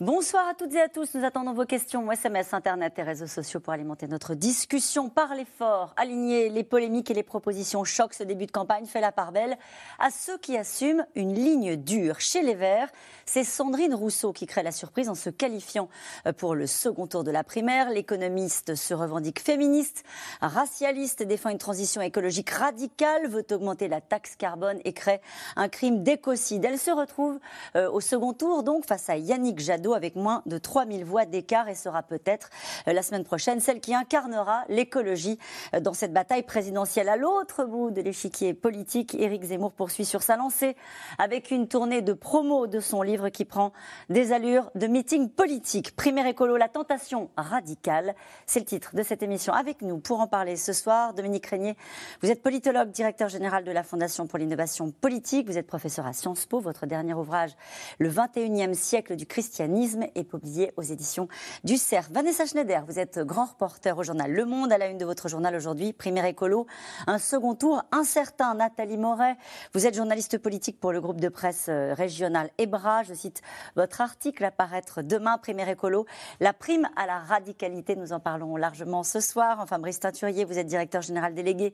Bonsoir à toutes et à tous. Nous attendons vos questions, SMS, Internet et réseaux sociaux pour alimenter notre discussion. Parlez fort, alignez les polémiques et les propositions choc. Ce début de campagne fait la part belle à ceux qui assument une ligne dure. Chez les Verts, c'est Sandrine Rousseau qui crée la surprise en se qualifiant pour le second tour de la primaire. L'économiste se revendique féministe, racialiste, défend une transition écologique radicale, veut augmenter la taxe carbone et crée un crime d'écocide. Elle se retrouve euh, au second tour donc face à Yannick Jadot avec moins de 3000 voix d'écart et sera peut-être euh, la semaine prochaine celle qui incarnera l'écologie euh, dans cette bataille présidentielle. À l'autre bout de l'échiquier politique, Éric Zemmour poursuit sur sa lancée avec une tournée de promo de son livre qui prend des allures de meeting politique. Primaire écolo, la tentation radicale, c'est le titre de cette émission. Avec nous pour en parler ce soir, Dominique Régnier, vous êtes politologue, directeur général de la Fondation pour l'innovation politique, vous êtes professeur à Sciences Po, votre dernier ouvrage, Le 21e siècle du christianisme est publié aux éditions du CERF. Vanessa Schneider, vous êtes grand reporter au journal Le Monde, à la une de votre journal aujourd'hui, Primaire écolo, un second tour incertain. Nathalie Moret, vous êtes journaliste politique pour le groupe de presse euh, régional EBRA. Je cite votre article à paraître demain, Primaire écolo, la prime à la radicalité. Nous en parlons largement ce soir. Enfin, Brice Teinturier, vous êtes directeur général délégué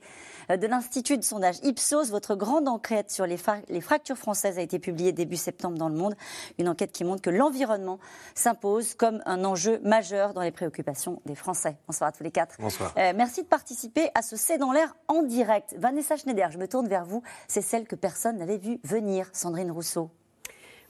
euh, de l'Institut de sondage Ipsos. Votre grande enquête sur les, les fractures françaises a été publiée début septembre dans Le Monde. Une enquête qui montre que l'environnement s'impose comme un enjeu majeur dans les préoccupations des Français. Bonsoir à tous les quatre. Bonsoir. Euh, merci de participer à ce C'est dans l'air en direct. Vanessa Schneider, je me tourne vers vous. C'est celle que personne n'avait vue venir, Sandrine Rousseau.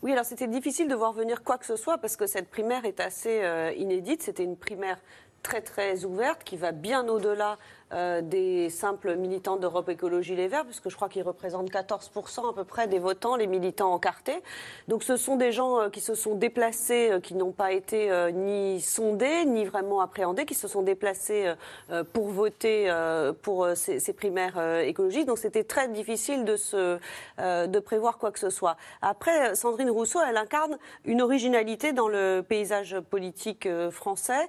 Oui, alors c'était difficile de voir venir quoi que ce soit parce que cette primaire est assez euh, inédite. C'était une primaire très très ouverte qui va bien au-delà euh, des simples militants d'Europe Écologie Les Verts, puisque je crois qu'ils représentent 14% à peu près des votants, les militants encartés. Donc ce sont des gens euh, qui se sont déplacés, euh, qui n'ont pas été ni sondés, ni vraiment appréhendés, qui se sont déplacés pour voter pour ces, primaires écologiques. Donc c'était très difficile de, se, de prévoir quoi que ce soit. Après, Sandrine Rousseau, elle incarne une originalité dans le paysage politique français.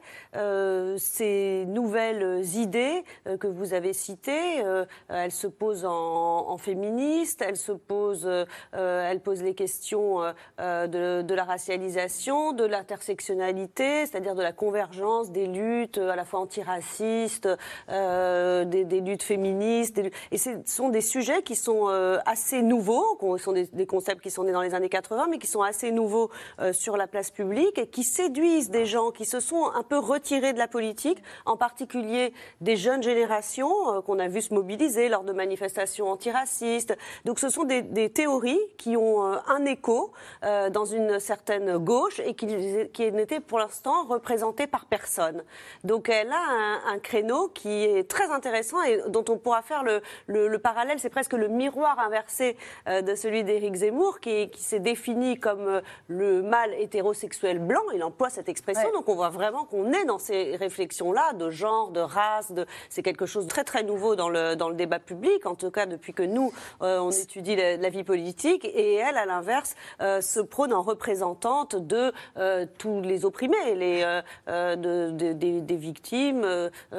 ces nouvelles idées que vous avez citées. Euh, elle se pose en, féministe, elle se pose, euh, elle pose les questions de, la racialisation, de l'intersectionnalité, c'est-à-dire de la convergence des luttes à la fois antiracistes, des, luttes féministes. Et ce sont des sujets qui sont assez nouveaux, qui sont des, concepts qui sont nés dans les années 80, mais qui sont assez nouveaux sur la place publique et qui séduisent des gens qui se sont un peu retirés de la politique, en particulier des jeunes générations euh, qu'on a vu se mobiliser lors de manifestations antiracistes. Donc ce sont des, théories qui ont euh, un écho euh, dans une certaine gauche et qui, qui n'étaient pour l'instant représentées par personne. Donc elle a un, créneau qui est très intéressant et dont on pourra faire le, le, parallèle. C'est presque le miroir inversé de celui d'Éric Zemmour qui, qui s'est défini comme le mâle hétérosexuel blanc. Il emploie cette expression. Donc on voit vraiment qu'on est dans ces réflexions-là de genre, de race. De... Quelque chose de très très nouveau dans le, dans le débat public, en tout cas depuis que nous, euh, on étudie la, vie politique. Et elle, à l'inverse, euh, se prône en représentante de euh, tous les opprimés, les, de, des, victimes,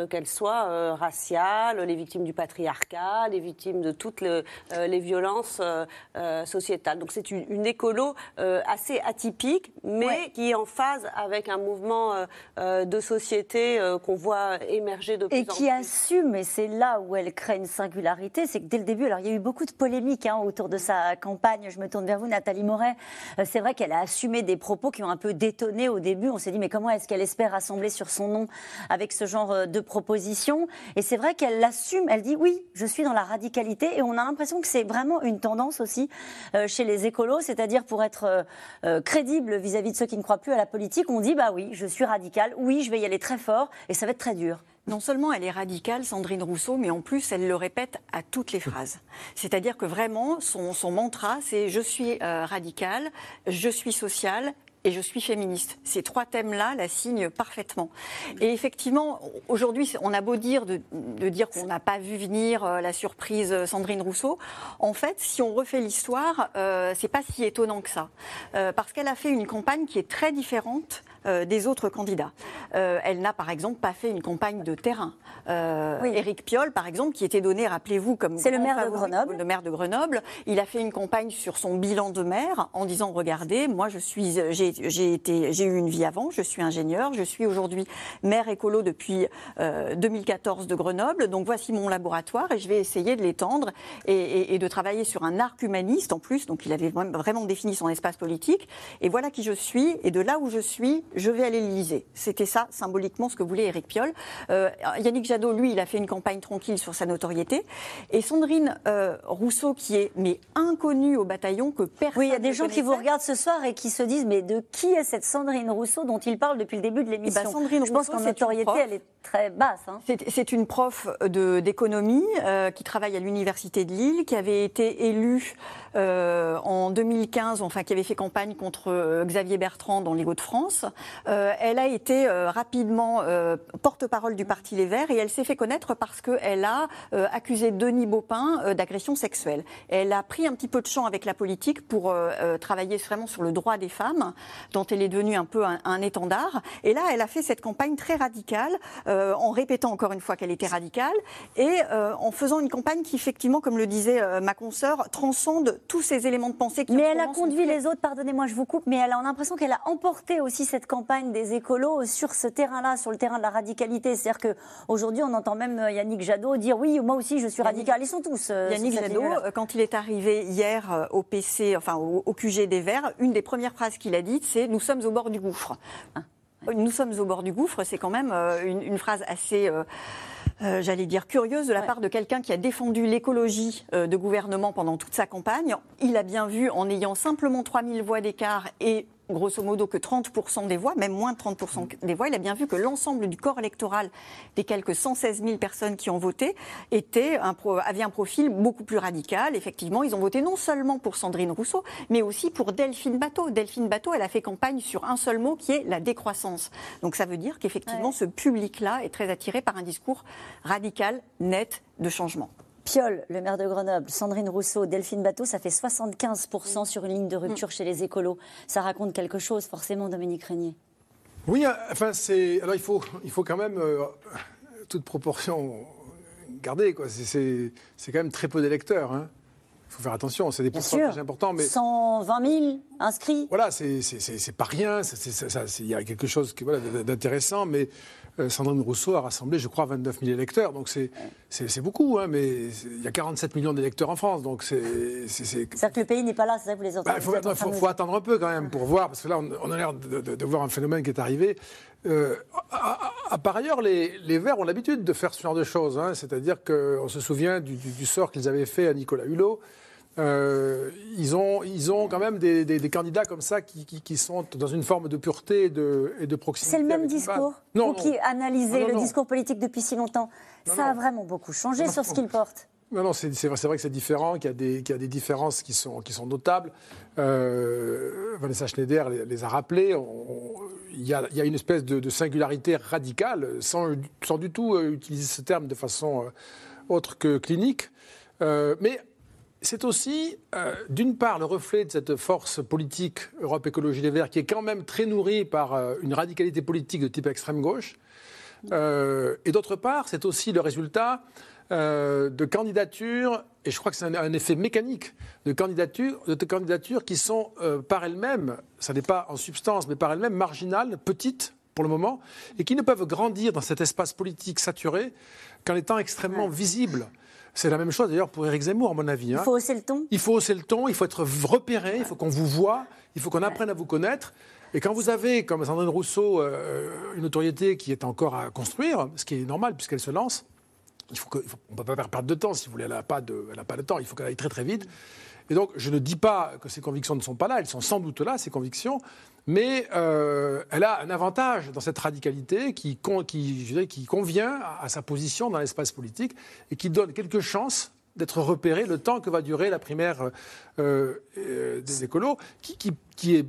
qu'elles soient raciales, les victimes du patriarcat, les victimes de toutes les violences sociétales. Donc c'est une, écolo assez atypique, mais qui est en phase avec un mouvement de société qu'on voit émerger de plus en plus. Et qui assume, et c'est là où elle crée une singularité, c'est que dès le début, alors il y a eu beaucoup de polémiques hein, autour de sa campagne. Je me tourne vers vous, Nathalie Moret. Euh, c'est vrai qu'elle a assumé des propos qui ont un peu détonné au début. On s'est dit, mais comment est-ce qu'elle espère rassembler sur son nom avec ce genre euh, de propositions Et c'est vrai qu'elle l'assume. Elle dit, oui, je suis dans la radicalité. Et on a l'impression que c'est vraiment une tendance aussi euh, chez les écolos, c'est-à-dire pour être crédible vis-à-vis de ceux qui ne croient plus à la politique, on dit, bah oui, je suis radical, oui, je vais y aller très fort, et ça va être très dur. Non seulement elle est radicale, Sandrine Rousseau, mais en plus elle le répète à toutes les phrases. C'est-à-dire que vraiment son, mantra, c'est je suis euh, radicale, je suis sociale et je suis féministe. Ces trois thèmes-là la signent parfaitement. Et effectivement, aujourd'hui, on a beau dire de, dire qu'on n'a pas vu venir euh, la surprise Sandrine Rousseau. En fait, si on refait l'histoire, euh, c'est pas si étonnant que ça, euh, parce qu'elle a fait une campagne qui est très différente euh, des autres candidats. Euh, elle n'a par exemple pas fait une campagne de terrain. Euh, Éric Piolle, par exemple, qui était donné, rappelez-vous, comme c'est le maire de Grenoble. Le maire de Grenoble. Il a fait une campagne sur son bilan de maire en disant regardez, moi je suis, j'ai été, j'ai eu une vie avant, je suis ingénieur, je suis aujourd'hui maire écolo depuis 2014 de Grenoble. Donc voici mon laboratoire et je vais essayer de l'étendre et, et, de travailler sur un arc humaniste en plus. Donc il avait vraiment défini son espace politique. Et voilà qui je suis. Et de là où je suis, je vais aller l'Élysée. C'était ça, symboliquement, ce que voulait Éric Piolle. Euh, Yannick Jadot, lui, il a fait une campagne tranquille sur sa notoriété. Et Sandrine euh, Rousseau, qui est mais inconnue au bataillon, que personne Oui, il y a des gens qui vous regardent ce soir et qui se disent mais de qui est cette Sandrine Rousseau dont il parle depuis le début de l'émission? Ben, Sandrine Je pense qu'en notoriété, elle est très basse. Hein. C'est une prof d'économie euh, qui travaille à l'Université de Lille, qui avait été élue en 2015, enfin qui avait fait campagne contre Xavier Bertrand dans les Hauts-de-France. Euh, elle a été euh, rapidement euh, porte-parole du Parti Les Verts et elle s'est fait connaître parce qu'elle a accusé Denis Baupin d'agression sexuelle. Elle a pris un petit peu de champ avec la politique pour travailler vraiment sur le droit des femmes, dont elle est devenue un peu un, étendard. Et là, elle a fait cette campagne très radicale, en répétant encore une fois qu'elle était radicale, et en faisant une campagne qui, effectivement, comme le disait ma consoeur, transcende tous ces éléments de pensée. Qui mais elle a conduit les autres, pardonnez-moi, je vous coupe, mais elle a l'impression qu'elle a emporté aussi cette campagne des écolos sur ce terrain-là, sur le terrain de la radicalité. C'est-à-dire qu'aujourd'hui, on entend même euh, Yannick Jadot dire oui, moi aussi je suis radical. Ils sont tous. Euh, Yannick Jadot, euh, quand il est arrivé hier au PC, enfin au, QG des Verts, une des premières phrases qu'il a dites, c'est Nous sommes au bord du gouffre. Ah, Nous sommes au bord du gouffre, c'est quand même une, phrase assez. j'allais dire, curieuse de la part de quelqu'un qui a défendu l'écologie de gouvernement pendant toute sa campagne. Il a bien vu, en ayant simplement 3000 voix d'écart et grosso modo que 30% des voix, même moins de 30% des voix. Il a bien vu que l'ensemble du corps électoral des quelques 116 000 personnes qui ont voté était un, avait un profil beaucoup plus radical. Effectivement, ils ont voté non seulement pour Sandrine Rousseau, mais aussi pour Delphine Bateau. Delphine Bateau, elle a fait campagne sur un seul mot qui est la décroissance. Donc ça veut dire qu'effectivement, ce public-là est très attiré par un discours radical, net de changement. Piolle, le maire de Grenoble, Sandrine Rousseau, Delphine Bateau, ça fait 75% sur une ligne de rupture chez les écolos. Ça raconte quelque chose, forcément, Dominique Régnier. Oui, euh, enfin, c'est. Alors, il faut, il faut quand même euh, toute proportion garder, quoi. C'est quand même très peu d'électeurs. Hein. Il faut faire attention, c'est des pourcentages importants. Mais... 120 000 inscrits Voilà, c'est pas rien, il y a quelque chose voilà, d'intéressant, mais Sandrine Rousseau a rassemblé, je crois, 29 000 électeurs. Donc c'est beaucoup, hein, mais il y a 47 millions d'électeurs en France. Donc c'est. C'est-à-dire que le pays n'est pas là, c'est ça que vous les bah, entendez Il faut, attendre un peu quand même pour voir, parce que là, on, a l'air de, voir un phénomène qui est arrivé. Euh, à, par ailleurs, les, les Verts ont l'habitude de faire ce genre de choses. Hein. C'est-à-dire qu'on se souvient du, du sort qu'ils avaient fait à Nicolas Hulot. Euh, ils, ont, ils ont quand même des, des, candidats comme ça qui, qui, sont dans une forme de pureté et de, et de proximité. C'est le même discours non, Vous qui analysez le discours politique depuis si longtemps, ça a vraiment beaucoup changé sur ce qu'il porte non, non, c'est vrai, vrai, que c'est différent, qu'il y, y, a des différences qui sont, qui sont notables. Euh, Vanessa Schneider les, a rappelées. Il y, y, a une espèce de, de singularité radicale, sans, sans, du tout euh, utiliser ce terme de façon autre que clinique. mais c'est aussi, euh, d'une part, le reflet de cette force politique Europe Écologie Les Verts, qui est quand même très nourrie par euh, une radicalité politique de type extrême gauche. Euh, et d'autre part, c'est aussi le résultat de candidatures, et je crois que c'est un, effet mécanique, de candidatures, de candidatures qui sont par elles-mêmes, ça n'est pas en substance, mais par elles-mêmes marginales, petites pour le moment, et qui ne peuvent grandir dans cet espace politique saturé qu'en étant extrêmement visibles. C'est la même chose d'ailleurs pour Éric Zemmour, à mon avis. Hein. Il faut hausser le ton Il faut hausser le ton, il faut être repéré, il faut qu'on vous voit, il faut qu'on apprenne à vous connaître. Et quand vous avez, comme Sandrine Rousseau, euh, une notoriété qui est encore à construire, ce qui est normal puisqu'elle se lance, il faut que, on ne peut pas perdre de temps, si vous voulez, elle n'a pas, de, pas de temps, il faut qu'elle aille très très vite. Et donc, je ne dis pas que ses convictions ne sont pas là, elles sont sans doute là, ces convictions, mais euh, elle a un avantage dans cette radicalité qui, convient à, sa position dans l'espace politique et qui donne quelques chances d'être repérée le temps que va durer la primaire euh, euh, des écolos, qui, est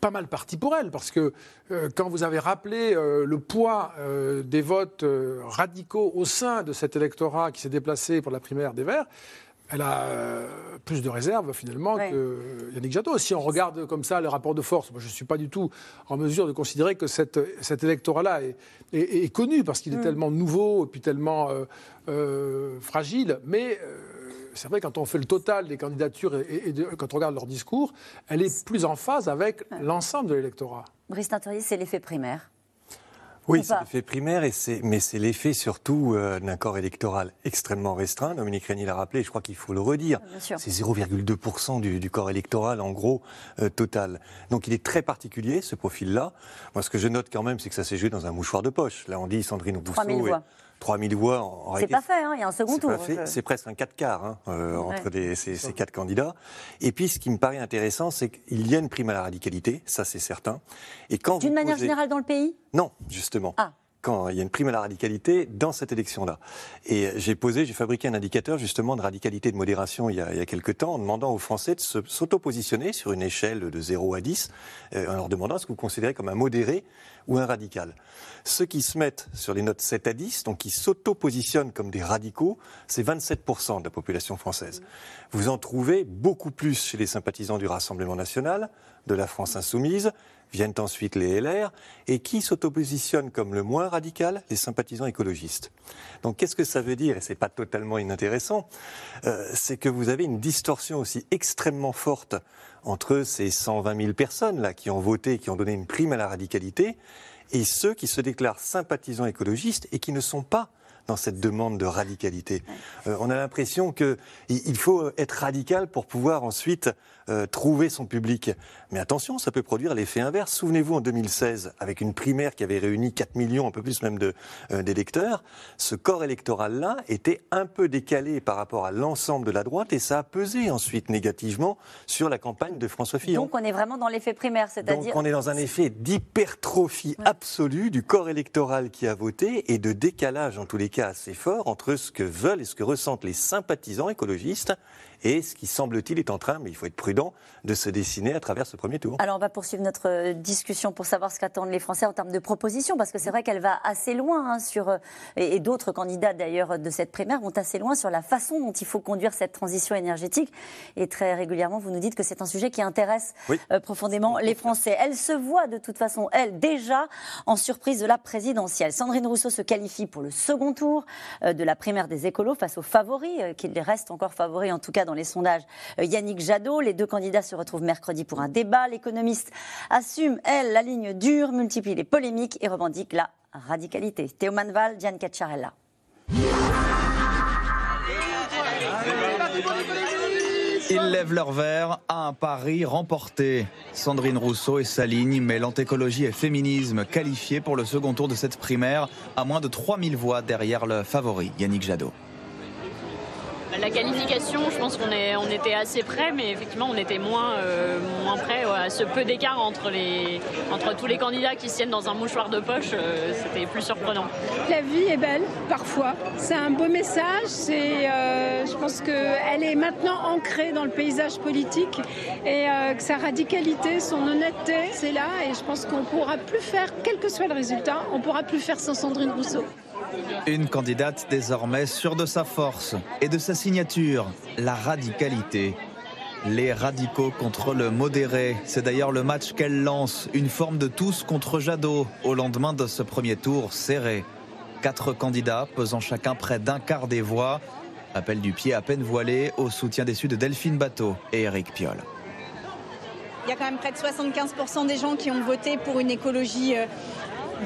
pas mal parti pour elle, parce que quand vous avez rappelé le poids des votes radicaux au sein de cet électorat qui s'est déplacé pour la primaire des Verts, elle a plus de réserves finalement que Yannick Jadot. Si on regarde comme ça le rapport de force, moi je ne suis pas du tout en mesure de considérer que cette, cet électorat-là est, connu parce qu'il est mm. tellement nouveau et puis tellement fragile. Mais c'est vrai, quand on fait le total des candidatures et, quand on regarde leur discours, elle est plus en phase avec l'ensemble de l'électorat. Brice Tintorier, c'est l'effet primaire. Oui, c'est l'effet primaire, et mais c'est l'effet surtout euh, d'un corps électoral extrêmement restreint. Dominique Rény l'a rappelé, je crois qu'il faut le redire. C'est 0,2% du, corps électoral, en gros, euh, total. Donc il est très particulier, ce profil-là. Moi, ce que je note quand même, c'est que ça s'est joué dans un mouchoir de poche. Là, on dit Sandrine Rousseau. 3000 voix en, C'est pas fait, hein, il y a un second tour. C'est presque un 4 quarts hein, euh, entre ces, quatre candidats. Et puis, ce qui me paraît intéressant, c'est qu'il y a une prime à la radicalité, ça c'est certain. Et quand D'une manière générale dans le pays? Non, justement. Ah quand il y a une prime à la radicalité dans cette élection-là. Et j'ai posé, j'ai fabriqué un indicateur justement de radicalité et de modération il y a, il y a quelques temps en demandant aux Français de s'auto-positionner sur une échelle de 0 à 10 euh, en leur demandant ce que vous considérez comme un modéré ou un radical. Ceux qui se mettent sur les notes 7 à 10, donc qui s'auto-positionnent comme des radicaux, c'est 27% de la population française. Vous en trouvez beaucoup plus chez les sympathisants du Rassemblement national, de la France insoumise, Viennent ensuite les LR. Et qui s'autopositionne comme le moins radical Les sympathisants écologistes. Donc qu'est-ce que ça veut dire? Et c'est pas totalement inintéressant. Euh, c'est que vous avez une distorsion aussi extrêmement forte entre ces 120 000 personnes là qui ont voté, qui ont donné une prime à la radicalité, et ceux qui se déclarent sympathisants écologistes et qui ne sont pas dans cette demande de radicalité. Euh, on a l'impression qu'il faut être radical pour pouvoir ensuite euh, trouver son public. Mais attention, ça peut produire l'effet inverse. Souvenez-vous en 2016, avec une primaire qui avait réuni 4 millions, un peu plus même euh, d'électeurs, ce corps électoral-là était un peu décalé par rapport à l'ensemble de la droite et ça a pesé ensuite négativement sur la campagne de François Fillon. Donc on est vraiment dans l'effet primaire, c'est-à-dire... Donc on est dans un effet d'hypertrophie absolue du corps électoral qui a voté et de décalage en tous les cas assez fort entre ce que veulent et ce que ressentent les sympathisants écologistes et ce qui semble-t-il est en train, mais il faut être prudent, de se dessiner à travers ce premier tour. Alors on va poursuivre notre euh, discussion pour savoir ce qu'attendent les Français en termes de propositions, parce que c'est vrai qu'elle va assez loin hein, sur, euh, et, d'autres candidats d'ailleurs de cette primaire vont assez loin sur la façon dont il faut conduire cette transition énergétique. Et très régulièrement, vous nous dites que c'est un sujet qui intéresse euh, profondément les Français. Elle se voit de toute façon, elle, déjà en surprise de la présidentielle. Sandrine Rousseau se qualifie pour le second tour de la primaire des écolos face aux favoris, qui restent encore favoris en tout cas dans les sondages euh, Yannick Jadot. Les deux candidats se retrouvent mercredi pour un débat. L'économiste assume, elle, la ligne dure, multiplie les polémiques et revendique la radicalité. Théo Manval, Diane Cacciarella. Ils lèvent leur verre à un pari remporté. Sandrine Rousseau et sa ligne mêlant écologie et féminisme qualifiés pour le second tour de cette primaire à moins de 3000 voix derrière le favori Yannick Jadot. La qualification, je pense qu'on on était assez près, mais effectivement, on était moins, euh, moins près à ce peu d'écart entre, entre tous les candidats qui se tiennent dans un mouchoir de poche. Euh, c'était plus surprenant. La vie est belle, parfois. C'est un beau message. Euh, je pense qu'elle est maintenant ancrée dans le paysage politique et que sa radicalité, son honnêteté, c'est là. Et je pense qu'on pourra plus faire, quel que soit le résultat, on pourra plus faire sans Sandrine Rousseau. Une candidate désormais sûre de sa force et de sa signature, la radicalité. Les radicaux contre le modéré, c'est d'ailleurs le match qu'elle lance, une forme de tous contre Jadot au lendemain de ce premier tour serré. Quatre candidats pesant chacun près d'un quart des voix. Appel du pied à peine voilé au soutien déçu de Delphine Bateau et Eric Piolle. Il y a quand même près de 75% des gens qui ont voté pour une écologie euh,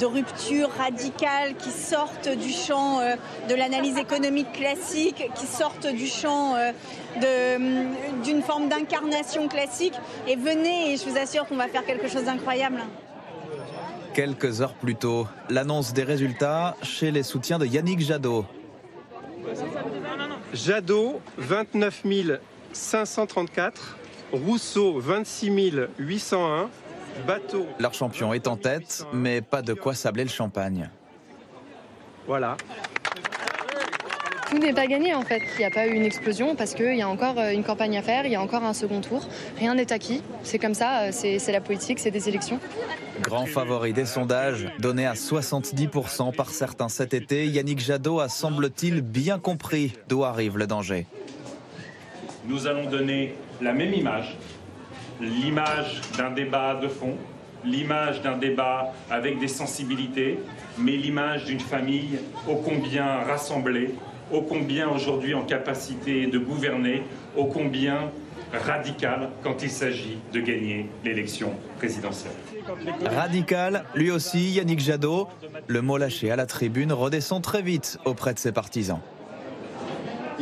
de rupture radicale qui sortent du champ euh, de l'analyse économique classique, qui sortent du champ euh, mm, d'une forme d'incarnation classique. Et venez, et je vous assure qu'on va faire quelque chose d'incroyable. Quelques heures plus tôt, l'annonce des résultats chez les soutiens de Yannick Jadot. Jadot, 29 534. Rousseau, 26 801. Bateau. Leur champion est en tête, mais pas de quoi sabler le champagne. Voilà. tout n'est pas gagné en fait. Il n'y a pas eu une explosion parce qu'il y a encore euh, une campagne à faire, il y a encore un second tour. Rien n'est acquis. C'est comme ça, euh, c'est la politique, c'est des élections. Grand favori des sondages, donné à 70% par certains cet été, Yannick Jadot a semble-t-il bien compris d'où arrive le danger. Nous allons donner la même image, l'image d'un débat de fond, l'image d'un débat avec des sensibilités, mais l'image d'une famille ô combien rassemblée, ô combien aujourd'hui en capacité de gouverner, ô combien radicale quand il s'agit de gagner l'élection présidentielle. Radical, lui aussi, Yannick Jadot. Le mot lâché à la tribune redescend très vite auprès de ses partisans.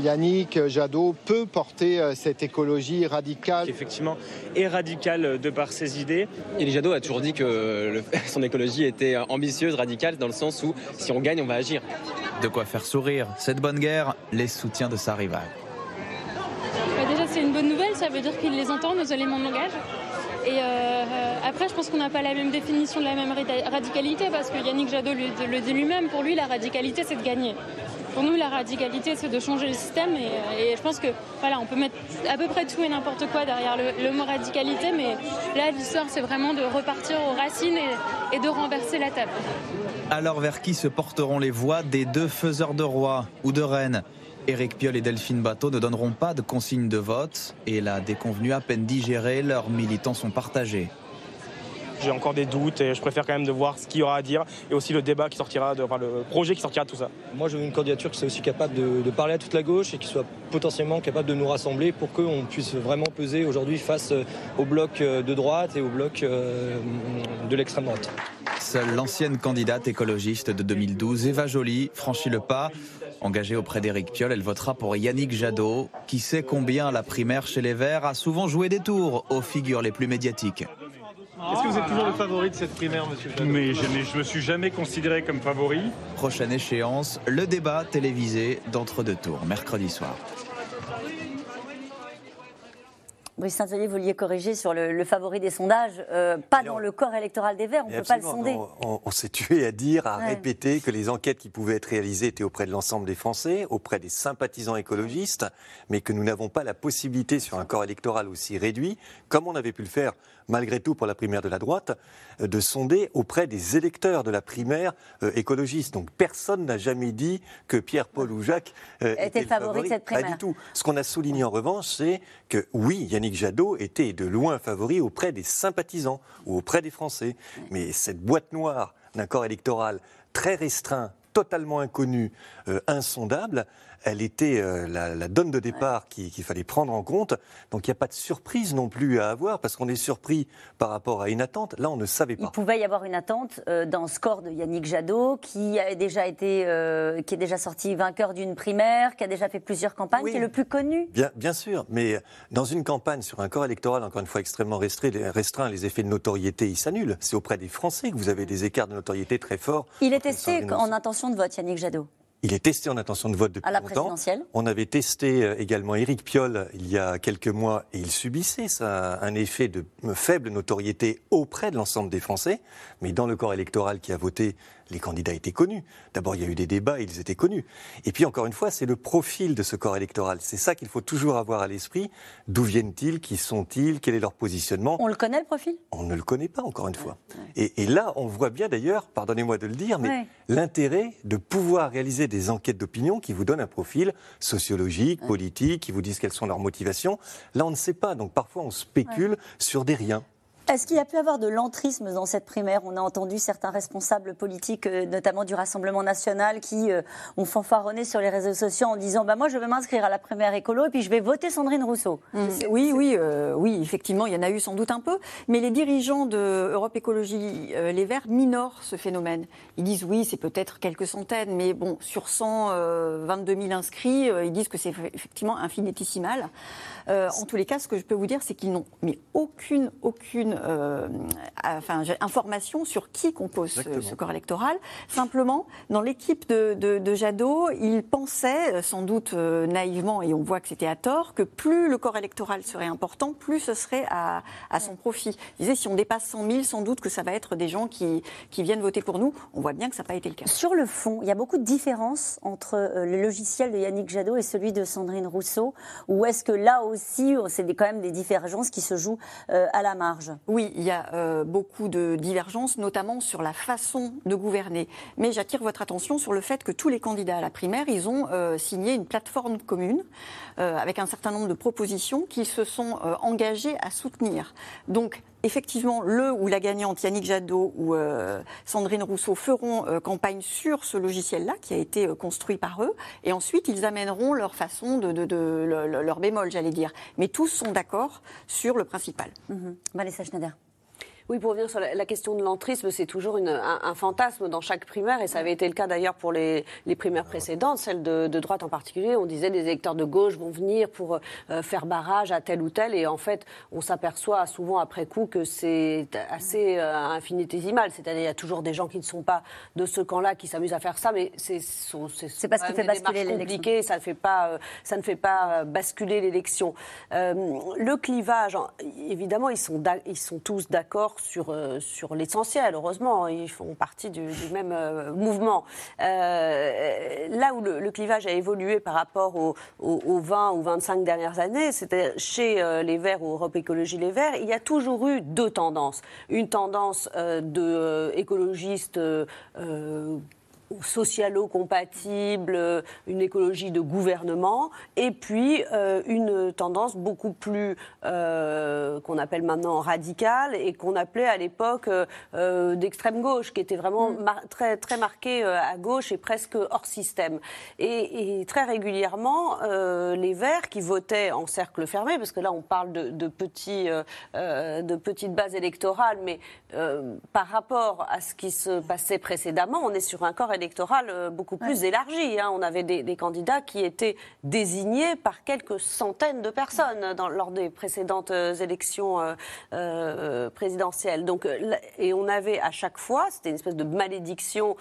Yannick Jadot peut porter euh, cette écologie radicale. Effectivement, est radical de par ses idées. Yannick Jadot a toujours dit que son écologie était ambitieuse, radicale, dans le sens où si on gagne, on va agir. De quoi faire sourire cette bonne guerre, les soutiens de sa rivale. Bah, déjà, c'est une bonne nouvelle, ça veut dire qu'il les entend, nos éléments de langage. Et euh, après, je pense qu'on n'a pas la même définition de la même radicalité, parce que Yannick Jadot le dit lui-même, pour lui, la radicalité, c'est de gagner. Pour nous, la radicalité, c'est de changer le système. Et, je pense que voilà, on peut mettre à peu près tout et n'importe quoi derrière le, mot radicalité, mais là, l'histoire, c'est vraiment de repartir aux racines et, de renverser la table. Alors, vers qui se porteront les voix des deux faiseurs de roi ou de reine? Éric Piolle et Delphine Bateau ne donneront pas de consigne de vote et la déconvenue à peine digérée, leurs militants sont partagés. J'ai encore des doutes et je préfère quand même de voir ce qu'il y aura à dire et aussi le débat qui sortira, de, enfin, le projet qui sortira de tout ça. Moi, je veux une candidature qui soit aussi capable de, parler à toute la gauche et qui soit potentiellement capable de nous rassembler pour qu'on puisse vraiment peser aujourd'hui face euh, au bloc euh, de droite et au bloc euh, de l'extrême droite. Seule l'ancienne candidate écologiste de 2012, Eva Joly, franchit le pas. Engagée auprès d'Éric Piolle, elle votera pour Yannick Jadot, qui sait combien la primaire chez les Verts a souvent joué des tours aux figures les plus médiatiques. Est-ce que vous êtes toujours le favori de cette primaire, monsieur Mais je ne me suis jamais considéré comme favori. Prochaine échéance, le débat télévisé d'entre-deux tours, mercredi soir. Brice Saint-Olivier, vous vouliez corriger sur le, favori des sondages, euh, pas dans le corps électoral des Verts, on ne peut pas le sonder. On, s'est tué à dire, à répéter que les enquêtes qui pouvaient être réalisées étaient auprès de l'ensemble des Français, auprès des sympathisants écologistes, mais que nous n'avons pas la possibilité sur un corps électoral aussi réduit, comme on avait pu le faire malgré tout pour la primaire de la droite, euh, de sonder auprès des électeurs de la primaire euh, écologiste. Donc personne n'a jamais dit que Pierre-Paul ou Jacques euh, était, le favori de cette primaire. Pas du tout. Ce qu'on a souligné en revanche, c'est que oui, Yannick Jadot était de loin favori auprès des sympathisants ou auprès des Français. Mais cette boîte noire d'un corps électoral très restreint, totalement inconnu, insondable, elle était euh, la, donne de départ qu'il fallait prendre en compte. Donc il n'y a pas de surprise non plus à avoir parce qu'on est surpris par rapport à une attente. Là, on ne savait pas. Il pouvait y avoir une attente euh, dans le score de Yannick Jadot qui a déjà été, euh, qui est déjà sorti vainqueur d'une primaire, qui a déjà fait plusieurs campagnes, qui est le plus connu. Bien, bien sûr, mais dans une campagne sur un corps électoral encore une fois extrêmement restreint, restreint les effets de notoriété ils s'annulent. C'est auprès des Français que vous avez des écarts de notoriété très forts. Il est testé en intention de vote, Yannick Jadot. Il est testé en intention de vote depuis à la longtemps. Présidentielle. On avait testé euh, également Éric Piolle il y a quelques mois et il subissait ça, un effet de faible notoriété auprès de l'ensemble des Français. Mais dans le corps électoral qui a voté, les candidats étaient connus. D'abord, il y a eu des débats, ils étaient connus. Et puis, encore une fois, c'est le profil de ce corps électoral. C'est ça qu'il faut toujours avoir à l'esprit. D'où viennent-ils? Qui sont-ils? Quel est leur positionnement? On le connaît, le profil? On ne le connaît pas, encore une fois. Et, là, on voit bien d'ailleurs, pardonnez-moi de le dire, mais l'intérêt de pouvoir réaliser des enquêtes d'opinion qui vous donnent un profil sociologique, politique, qui vous disent quelles sont leurs motivations. Là, on ne sait pas. Donc, parfois, on spécule sur des riens. Est-ce qu'il y a pu avoir de l'entrisme dans cette primaire? On a entendu certains responsables politiques, euh, notamment du Rassemblement national, qui euh, ont fanfaronné sur les réseaux sociaux en disant bah, Moi, je vais m'inscrire à la primaire écolo et puis je vais voter Sandrine Rousseau. Mmh. Oui, oui, euh, oui, effectivement, il y en a eu sans doute un peu. Mais les dirigeants de Europe Écologie Les Verts minorent ce phénomène. Ils disent Oui, c'est peut-être quelques centaines, mais bon, sur 122 000 inscrits, ils disent que c'est effectivement infinitésimal. en tous les cas, ce que je peux vous dire, c'est qu'ils n'ont mais aucune, aucune euh, enfin, information sur qui compose ce, corps électoral. Simplement, dans l'équipe de, de, Jadot, il pensait, sans doute naïvement, et on voit que c'était à tort, que plus le corps électoral serait important, plus ce serait à, à son profit. Il disait, si on dépasse 100 000, sans doute que ça va être des gens qui, qui viennent voter pour nous. On voit bien que ça n'a pas été le cas. Sur le fond, il y a beaucoup de différences entre le logiciel de Yannick Jadot et celui de Sandrine Rousseau, ou est-ce que là aussi, c'est quand même des divergences qui se jouent euh, à la marge? Oui, il y a euh, beaucoup de divergences, notamment sur la façon de gouverner. Mais j'attire votre attention sur le fait que tous les candidats à la primaire, ils ont euh, signé une plateforme commune avec un certain nombre de propositions qu'ils se sont engagés à soutenir. Donc, effectivement, le ou la gagnante, Yannick Jadot ou Sandrine Rousseau, feront campagne sur ce logiciel-là qui a été construit par eux. Et ensuite, ils amèneront leur façon de, leur bémol, j'allais dire. Mais tous sont d'accord sur le principal. Mmh. Vanessa Schneider. Oui, pour revenir sur la, question de l'entrisme, c'est toujours un, fantasme dans chaque primaire, et ça avait été le cas d'ailleurs pour les, primaires précédentes, celles de, droite en particulier. On disait des électeurs de gauche vont venir pour euh, faire barrage à tel ou tel, et en fait, on s'aperçoit souvent après coup que c'est assez euh, infinitésimal. C'est-à-dire, il y a toujours des gens qui ne sont pas de ce camp-là qui s'amusent à faire ça, mais c'est c'est pas ce qui fait basculer l'élection. Ça ne fait pas, euh, ça ne fait pas basculer l'élection. le clivage, évidemment, ils sont, ils sont tous d'accord sur, euh, sur l'essentiel, heureusement, ils font partie du, même euh, mouvement. Euh, là où le, clivage a évolué par rapport aux, 20 ou 25 dernières années, c'était chez les Verts ou Europe Écologie Les Verts, il y a toujours eu deux tendances. Une tendance de écologistes socialo-compatible, une écologie de gouvernement, et puis euh, une tendance beaucoup plus euh, qu'on appelle maintenant radicale et qu'on appelait à l'époque euh, d'extrême gauche, qui était vraiment mm. très très marquée à gauche et presque hors système. Et, très régulièrement, les Verts qui votaient en cercle fermé, parce que là on parle de, de petits de petites bases électorales, mais par rapport à ce qui se passait précédemment, on est sur un corps électorale euh, beaucoup plus élargie. Hein. On avait des, candidats qui étaient désignés par quelques centaines de personnes dans, lors des précédentes euh, élections euh, présidentielles. Donc, et on avait à chaque fois, c'était une espèce de malédiction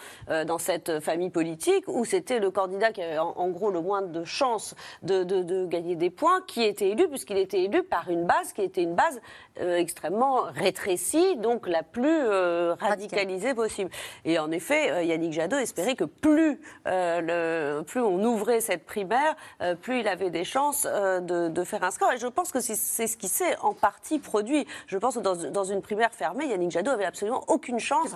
dans cette famille politique, où c'était le candidat qui avait en, gros le moins de chances de, gagner des points qui était élu, puisqu'il était élu par une base qui était une base extrêmement rétrécie, donc la plus radicalisée possible. Et en effet, Yannick Jadot espérait que plus, euh, le, plus on ouvrait cette primaire, euh, plus il avait des chances euh, de, faire un score. Et je pense que c'est ce qui s'est en partie produit. Je pense que dans, une primaire fermée, Yannick Jadot avait absolument aucune chance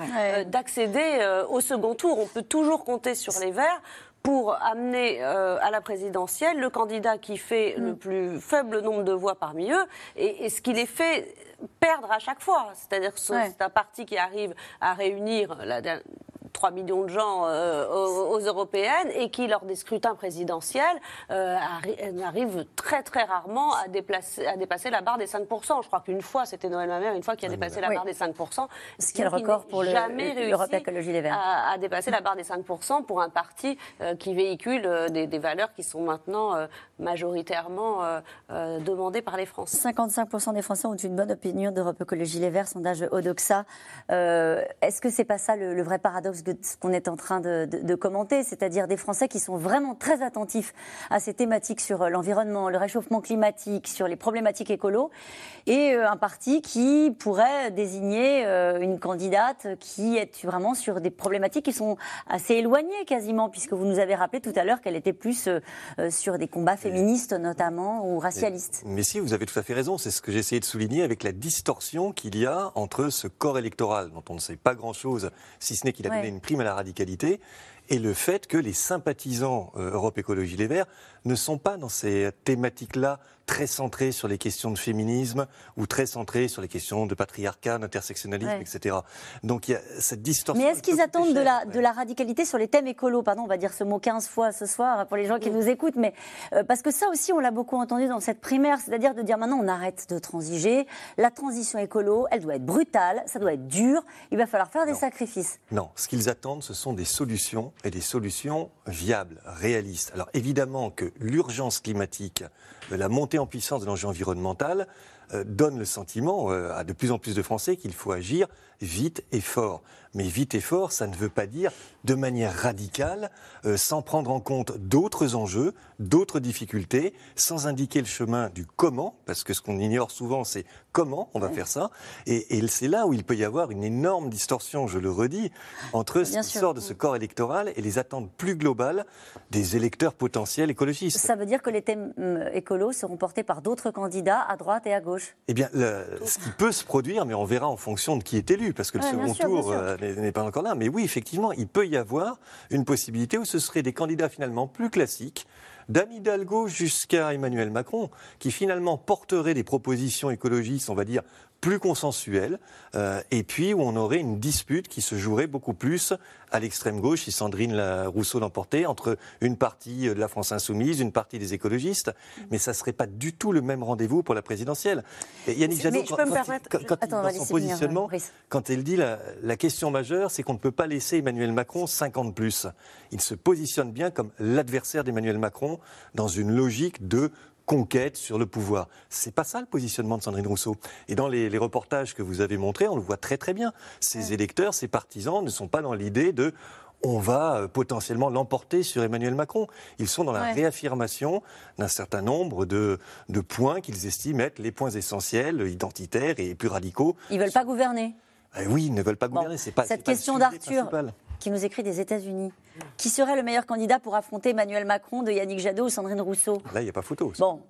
d'accéder au second tour. On peut toujours compter sur les Verts pour amener à la présidentielle le candidat qui fait le mm. plus faible nombre de voix parmi eux. Et, et ce qui les fait perdre à chaque fois. C'est-à-dire que c'est un parti qui arrive à réunir la, 3 millions de gens euh, aux, européennes et qui, lors des scrutins présidentiels, euh, arrive très très rarement à, déplacer, à dépasser la barre des 5%. Je crois qu'une fois, c'était Noël Mamère, une fois qui a dépassé la barre des 5%. Ce qui est le record pour l'Europe Écologie Les Verts. À, à, dépasser la barre des 5% pour un parti euh, qui véhicule des, des, valeurs qui sont maintenant majoritairement demandées par les Français. 55% des Français ont une bonne opinion d'Europe Écologie Les Verts, sondage Odoxa. Est-ce que c'est pas ça le, le vrai paradoxe ce qu'on est en train de, commenter, c'est-à-dire des Français qui sont vraiment très attentifs à ces thématiques sur euh, l'environnement, le réchauffement climatique, sur les problématiques écolo, et euh, un parti qui pourrait désigner euh, une candidate qui est vraiment sur des problématiques qui sont assez éloignées quasiment, puisque vous nous avez rappelé tout à l'heure qu'elle était plus sur des combats féministes notamment ou racialistes. Mais, mais si, vous avez tout à fait raison, c'est ce que j'ai essayé de souligner avec la distorsion qu'il y a entre ce corps électoral dont on ne sait pas grand-chose, si ce n'est qu'il a donné une prime à la radicalité et le fait que les sympathisants euh, Europe Écologie Les Verts ne sont pas dans ces thématiques-là très centrés sur les questions de féminisme ou très centrés sur les questions de patriarcat, d'intersectionnalisme, etc. Donc il y a cette distorsion. Mais est-ce qu'ils attendent de la, de la radicalité sur les thèmes écolos? Pardon, on va dire ce mot 15 fois ce soir pour les gens qui nous écoutent, mais euh, parce que ça aussi, on l'a beaucoup entendu dans cette primaire, c'est-à-dire de dire maintenant on arrête de transiger, la transition écolo, elle doit être brutale, ça doit être dur, il va falloir faire des sacrifices. Non, ce qu'ils attendent, ce sont des solutions et des solutions viables, réalistes. Alors évidemment que l'urgence climatique, la montée en puissance de l'enjeu environnemental euh, donne le sentiment euh, à de plus en plus de Français qu'il faut agir vite et fort. Mais vite et fort, ça ne veut pas dire de manière radicale, euh, sans prendre en compte d'autres enjeux, d'autres difficultés, sans indiquer le chemin du comment, parce que ce qu'on ignore souvent, c'est comment on va faire ça. Et, et c'est là où il peut y avoir une énorme distorsion, je le redis, entre ce qui sort de ce corps électoral et les attentes plus globales des électeurs potentiels écologistes. Ça veut dire que les thèmes hum, écolos seront portés par d'autres candidats à droite et à gauche. Eh bien, le- ce qui peut se produire, mais on verra en fonction de qui est élu, parce que le Ouais, second sûr, tour euh, n'est pas encore là. Mais oui, effectivement, il peut y avoir une possibilité où ce seraient des candidats finalement plus classiques, d'Anne jusqu'à Emmanuel Macron, qui finalement porteraient des propositions écologistes, on va dire, plus consensuelles, euh, et puis où on aurait une dispute qui se jouerait beaucoup plus à l'extrême gauche, si Sandrine Rousseau l'emportait, entre une partie de la France insoumise, une partie des écologistes, mais ça ne serait pas du tout le même rendez-vous pour la présidentielle. Et Yannick Jadot, quand, quand Attends, dans son positionnement, quand elle dit la, la question majeure, c'est qu'on ne peut pas laisser Emmanuel Macron 50 plus. Il se positionne bien comme l'adversaire d'Emmanuel Macron dans une logique de conquête sur le pouvoir. C'est pas ça le positionnement de Sandrine Rousseau. Et dans les, les reportages que vous avez montrés, on le voit très très bien. Ces électeurs, ces partisans ne sont pas dans l'idée de on va euh, potentiellement l'emporter sur Emmanuel Macron. Ils sont dans la Ouais. réaffirmation d'un certain nombre de, de points qu'ils estiment être les points essentiels, identitaires et plus radicaux. Ils veulent pas gouverner. Eh oui, ils ne veulent pas Bon, gouverner. C'est pas, Cette question d'Arthur. Qui nous écrit des États-Unis. Qui serait le meilleur candidat pour affronter Emmanuel Macron de Yannick Jadot ou Sandrine Rousseau? Là, il n'y a pas photo. Bon,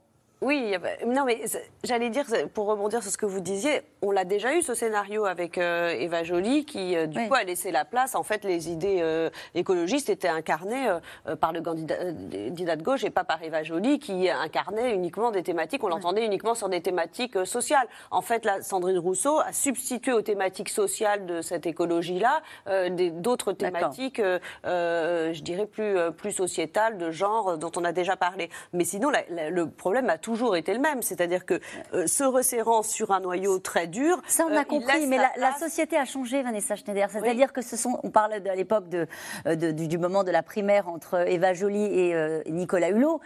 Oui, y a- non, mais j'allais dire, pour rebondir sur ce que vous disiez, on l'a déjà eu ce scénario avec euh, Eva Joly, qui euh, du Oui. coup a laissé la place. En fait, les idées euh, écologistes étaient incarnées euh, euh, par le candidat, euh, de gauche et pas par Eva Joly, qui incarnait uniquement des thématiques. On l'entendait uniquement sur des thématiques euh, sociales. En fait, là, Sandrine Rousseau a substitué aux thématiques sociales de cette écologie-là euh, d'autres thématiques, euh, euh, je dirais plus euh, plus sociétales, de genre, euh, dont on a déjà parlé. Mais sinon, la- la- le problème a toujours été le même, c'est-à-dire que euh, se resserrant sur un noyau très dur, Ça, on euh, a il compris, mais la, société a changé, Vanessa Schneider. C'est-à-dire que ce sont, on parle de- à l'époque de, euh, de- du, du moment de la primaire entre Eva Joly et euh, Nicolas Hulot.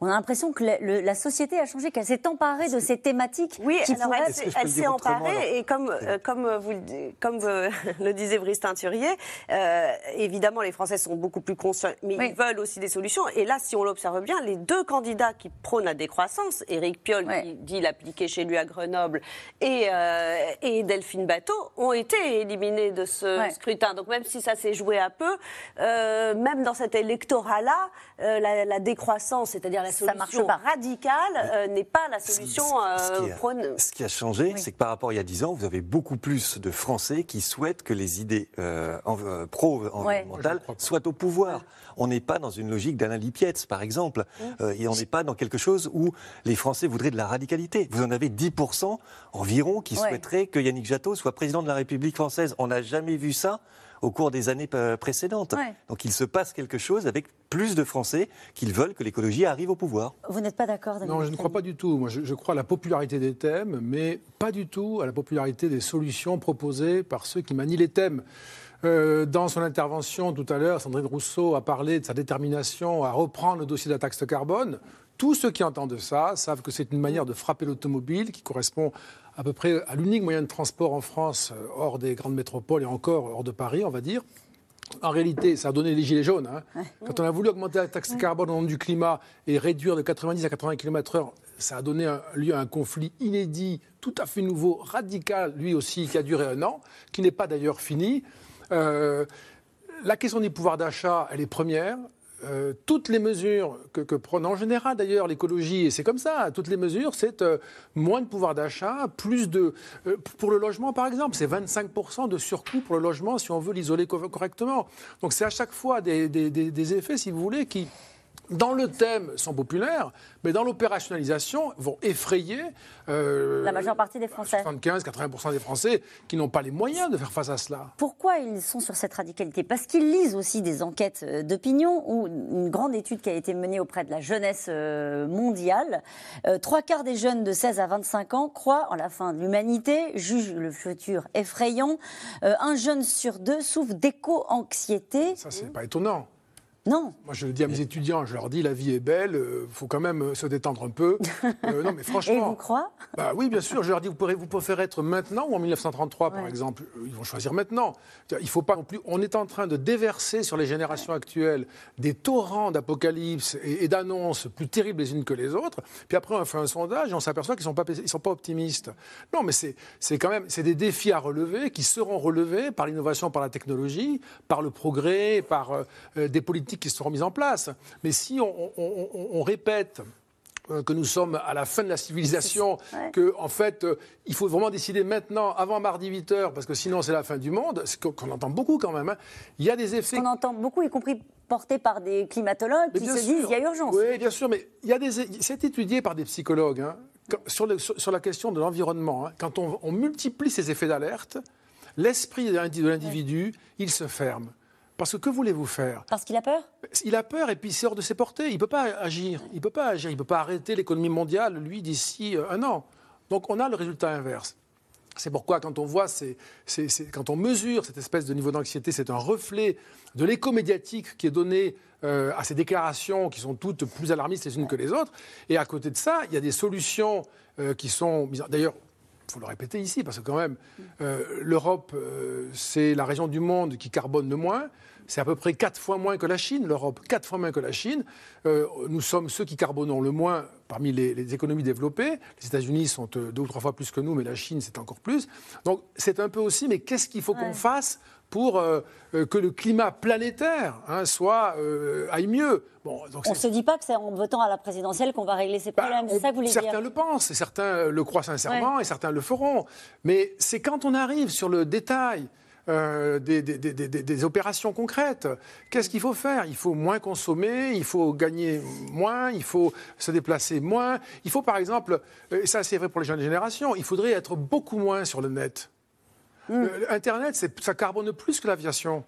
On a l'impression que la, le- la société a changé, qu'elle s'est emparée de ces thématiques Oui, qui alors pourraient elle, s'est- elle emparée et comme, euh, comme, euh, vous, comme euh, le disait Brice Teinturier, euh, évidemment les Français sont beaucoup plus conscients, mais Oui. ils veulent aussi des solutions. Et là, si on l'observe bien, les deux candidats qui prônent la décroissance, Éric Piolle qui dit l'appliquer chez lui à Grenoble et, euh, et Delphine Bateau, ont été éliminés de ce scrutin. Donc même si ça s'est joué à peu, euh, même dans cet électorat-là, euh, la, la décroissance, c'est-à-dire la Ça marche solution pas. radicale, euh, n'est pas la solution Ce qui euh, a- prône. Ce qui a changé, c'est que par rapport à il y a 10 ans, vous avez beaucoup plus de Français qui souhaitent que les idées euh, en- euh, pro-environnementales soient au pouvoir. On n'est pas dans une logique d'Alain Lipietz, par exemple, Euh, et on n'est pas dans quelque chose où les Français voudraient de la radicalité. Vous en avez 10% environ qui Ouais. souhaiteraient que Yannick Jadot soit président de la République française. On n'a jamais vu ça au cours des années précédentes. Ouais. Donc il se passe quelque chose avec plus de Français qui veulent que l'écologie arrive au pouvoir. Vous n'êtes pas d'accord, Non, je ne crois pas du tout. Moi, je, je crois à la popularité des thèmes, mais pas du tout à la popularité des solutions proposées par ceux qui manient les thèmes. Euh, dans son intervention tout à l'heure, Sandrine Rousseau a parlé de sa détermination à reprendre le dossier de la taxe carbone. Tous ceux qui entendent ça savent que c'est une manière de frapper l'automobile qui correspond à peu près à l'unique moyen de transport en France, euh, hors des grandes métropoles et encore hors de Paris, on va dire. En réalité, ça a donné les gilets jaunes. hein. Quand on a voulu augmenter la taxe carbone au nom du climat et réduire de 90 à 80 km/h, ça a donné un- lieu à un conflit inédit, tout à fait nouveau, radical, lui aussi, qui a duré un an, qui n'est pas d'ailleurs fini. Euh, la question du pouvoir d'achat, elle est première. Euh, toutes les mesures que, que prône en général d'ailleurs l'écologie, et c'est comme ça, toutes les mesures, c'est euh, moins de pouvoir d'achat, plus de... euh, pour le logement par exemple, c'est 25% de surcoût pour le logement si on veut l'isoler co- correctement. Donc c'est à chaque fois des- des effets, si vous voulez, qui dans le thème sont populaires, mais dans l'opérationnalisation vont effrayer euh, La majeure partie des Français. 75-80% des Français qui n'ont pas les moyens de faire face à cela. Pourquoi ils sont sur cette radicalité? Parce qu'ils lisent aussi des enquêtes euh, d'opinion ou une grande étude qui a été menée auprès de la jeunesse euh, mondiale. Euh, Trois quarts des jeunes de 16 à 25 ans croient en la fin de l'humanité, jugent le futur effrayant. Euh, un jeune sur deux souffre d'éco-anxiété. Ça, c'est pas étonnant. Non. Moi, je le dis à mes étudiants, je leur dis la vie est belle, il faut quand même euh, se détendre un peu. Euh, non, mais franchement. Et vous croyez bah, Oui, bien sûr. Je leur dis, vous, pourrez, vous préférez être maintenant ou en 1933, par exemple Ils vont choisir maintenant. Il faut pas non plus. On est en train de déverser sur les générations actuelles des torrents d'apocalypse et, d'annonces plus terribles les unes que les autres. Puis après, on fait un sondage et on s'aperçoit qu'ils sont pas, ils sont pas optimistes. Non, mais c'est quand même, c'est des défis à relever qui seront relevés par l'innovation, par la technologie, par le progrès, par euh, des politiques qui seront mises en place. Mais si on, répète euh, que nous sommes à la fin de la civilisation, que en fait, euh, il faut vraiment décider maintenant, avant mardi 8 heures, parce que sinon c'est la fin du monde, ce qu'on entend beaucoup quand même. Hein. Il y a des effets. On entend beaucoup, y compris portés par des climatologues qui se disent qu'il y a urgence. Oui, bien sûr, mais il y a des, c'est étudié par des psychologues hein. sur, sur, la question de l'environnement. Hein. quand on, on, multiplie ces effets d'alerte, l'esprit de l'individu, il se ferme. Parce que que voulez-vous faire? Parce qu'il a peur? Il a peur et puis il sort de ses portées. Il ne peut pas agir. Il ne peut pas agir. Il peut pas arrêter l'économie mondiale, lui, d'ici euh, un an. Donc on a le résultat inverse. C'est pourquoi quand on voit, quand on mesure cette espèce de niveau d'anxiété, c'est un reflet de l'écho médiatique qui est donné euh, à ces déclarations qui sont toutes plus alarmistes les unes que les autres. Et à côté de ça, il y a des solutions euh, qui sont... D'ailleurs, il faut le répéter ici, parce que quand même, l'Europe, c'est la région du monde qui carbone le moins. C'est à peu près quatre fois moins que la Chine, l'Europe, quatre fois moins que la Chine. Euh, nous sommes ceux qui carbonons le moins parmi les, économies développées. Les États-Unis sont euh, deux ou trois fois plus que nous, mais la Chine, c'est encore plus. Donc c'est un peu aussi, mais qu'est-ce qu'il faut qu'on fasse pour euh, que le climat planétaire hein, soit aille mieux. Bon, on ne se dit pas que c'est en votant à la présidentielle qu'on va régler ces bah, problèmes. c'est ça que vous voulez certains dire Certains le pensent, certains le croient sincèrement, et certains le feront. Mais c'est quand on arrive sur le détail. Euh, des, opérations concrètes. Qu'est-ce qu'il faut faire? Il faut moins consommer, il faut gagner moins, il faut se déplacer moins. Il faut par exemple, euh, et ça c'est vrai pour les jeunes générations, il faudrait être beaucoup moins sur le net. Hmm. Euh, Internet, ça carbone plus que l'aviation.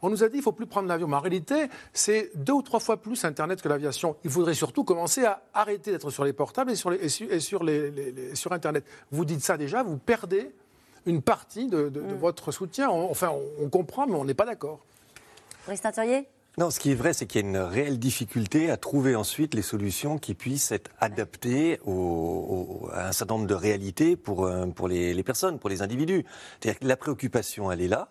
On nous a dit qu'il ne faut plus prendre l'avion. Mais en réalité, c'est deux ou trois fois plus Internet que l'aviation. Il faudrait surtout commencer à arrêter d'être sur les portables et sur, les, et sur, les, sur Internet. Vous dites ça déjà, vous perdez une partie de, mm. votre soutien. enfin, on, comprend, mais on n'est pas d'accord. Brice Teinturier non, ce qui est vrai, c'est qu'il y a une réelle difficulté à trouver ensuite les solutions qui puissent être adaptées à un certain nombre de réalités pour, euh, pour les, personnes, pour les individus. C'est-à-dire que la préoccupation, elle est là.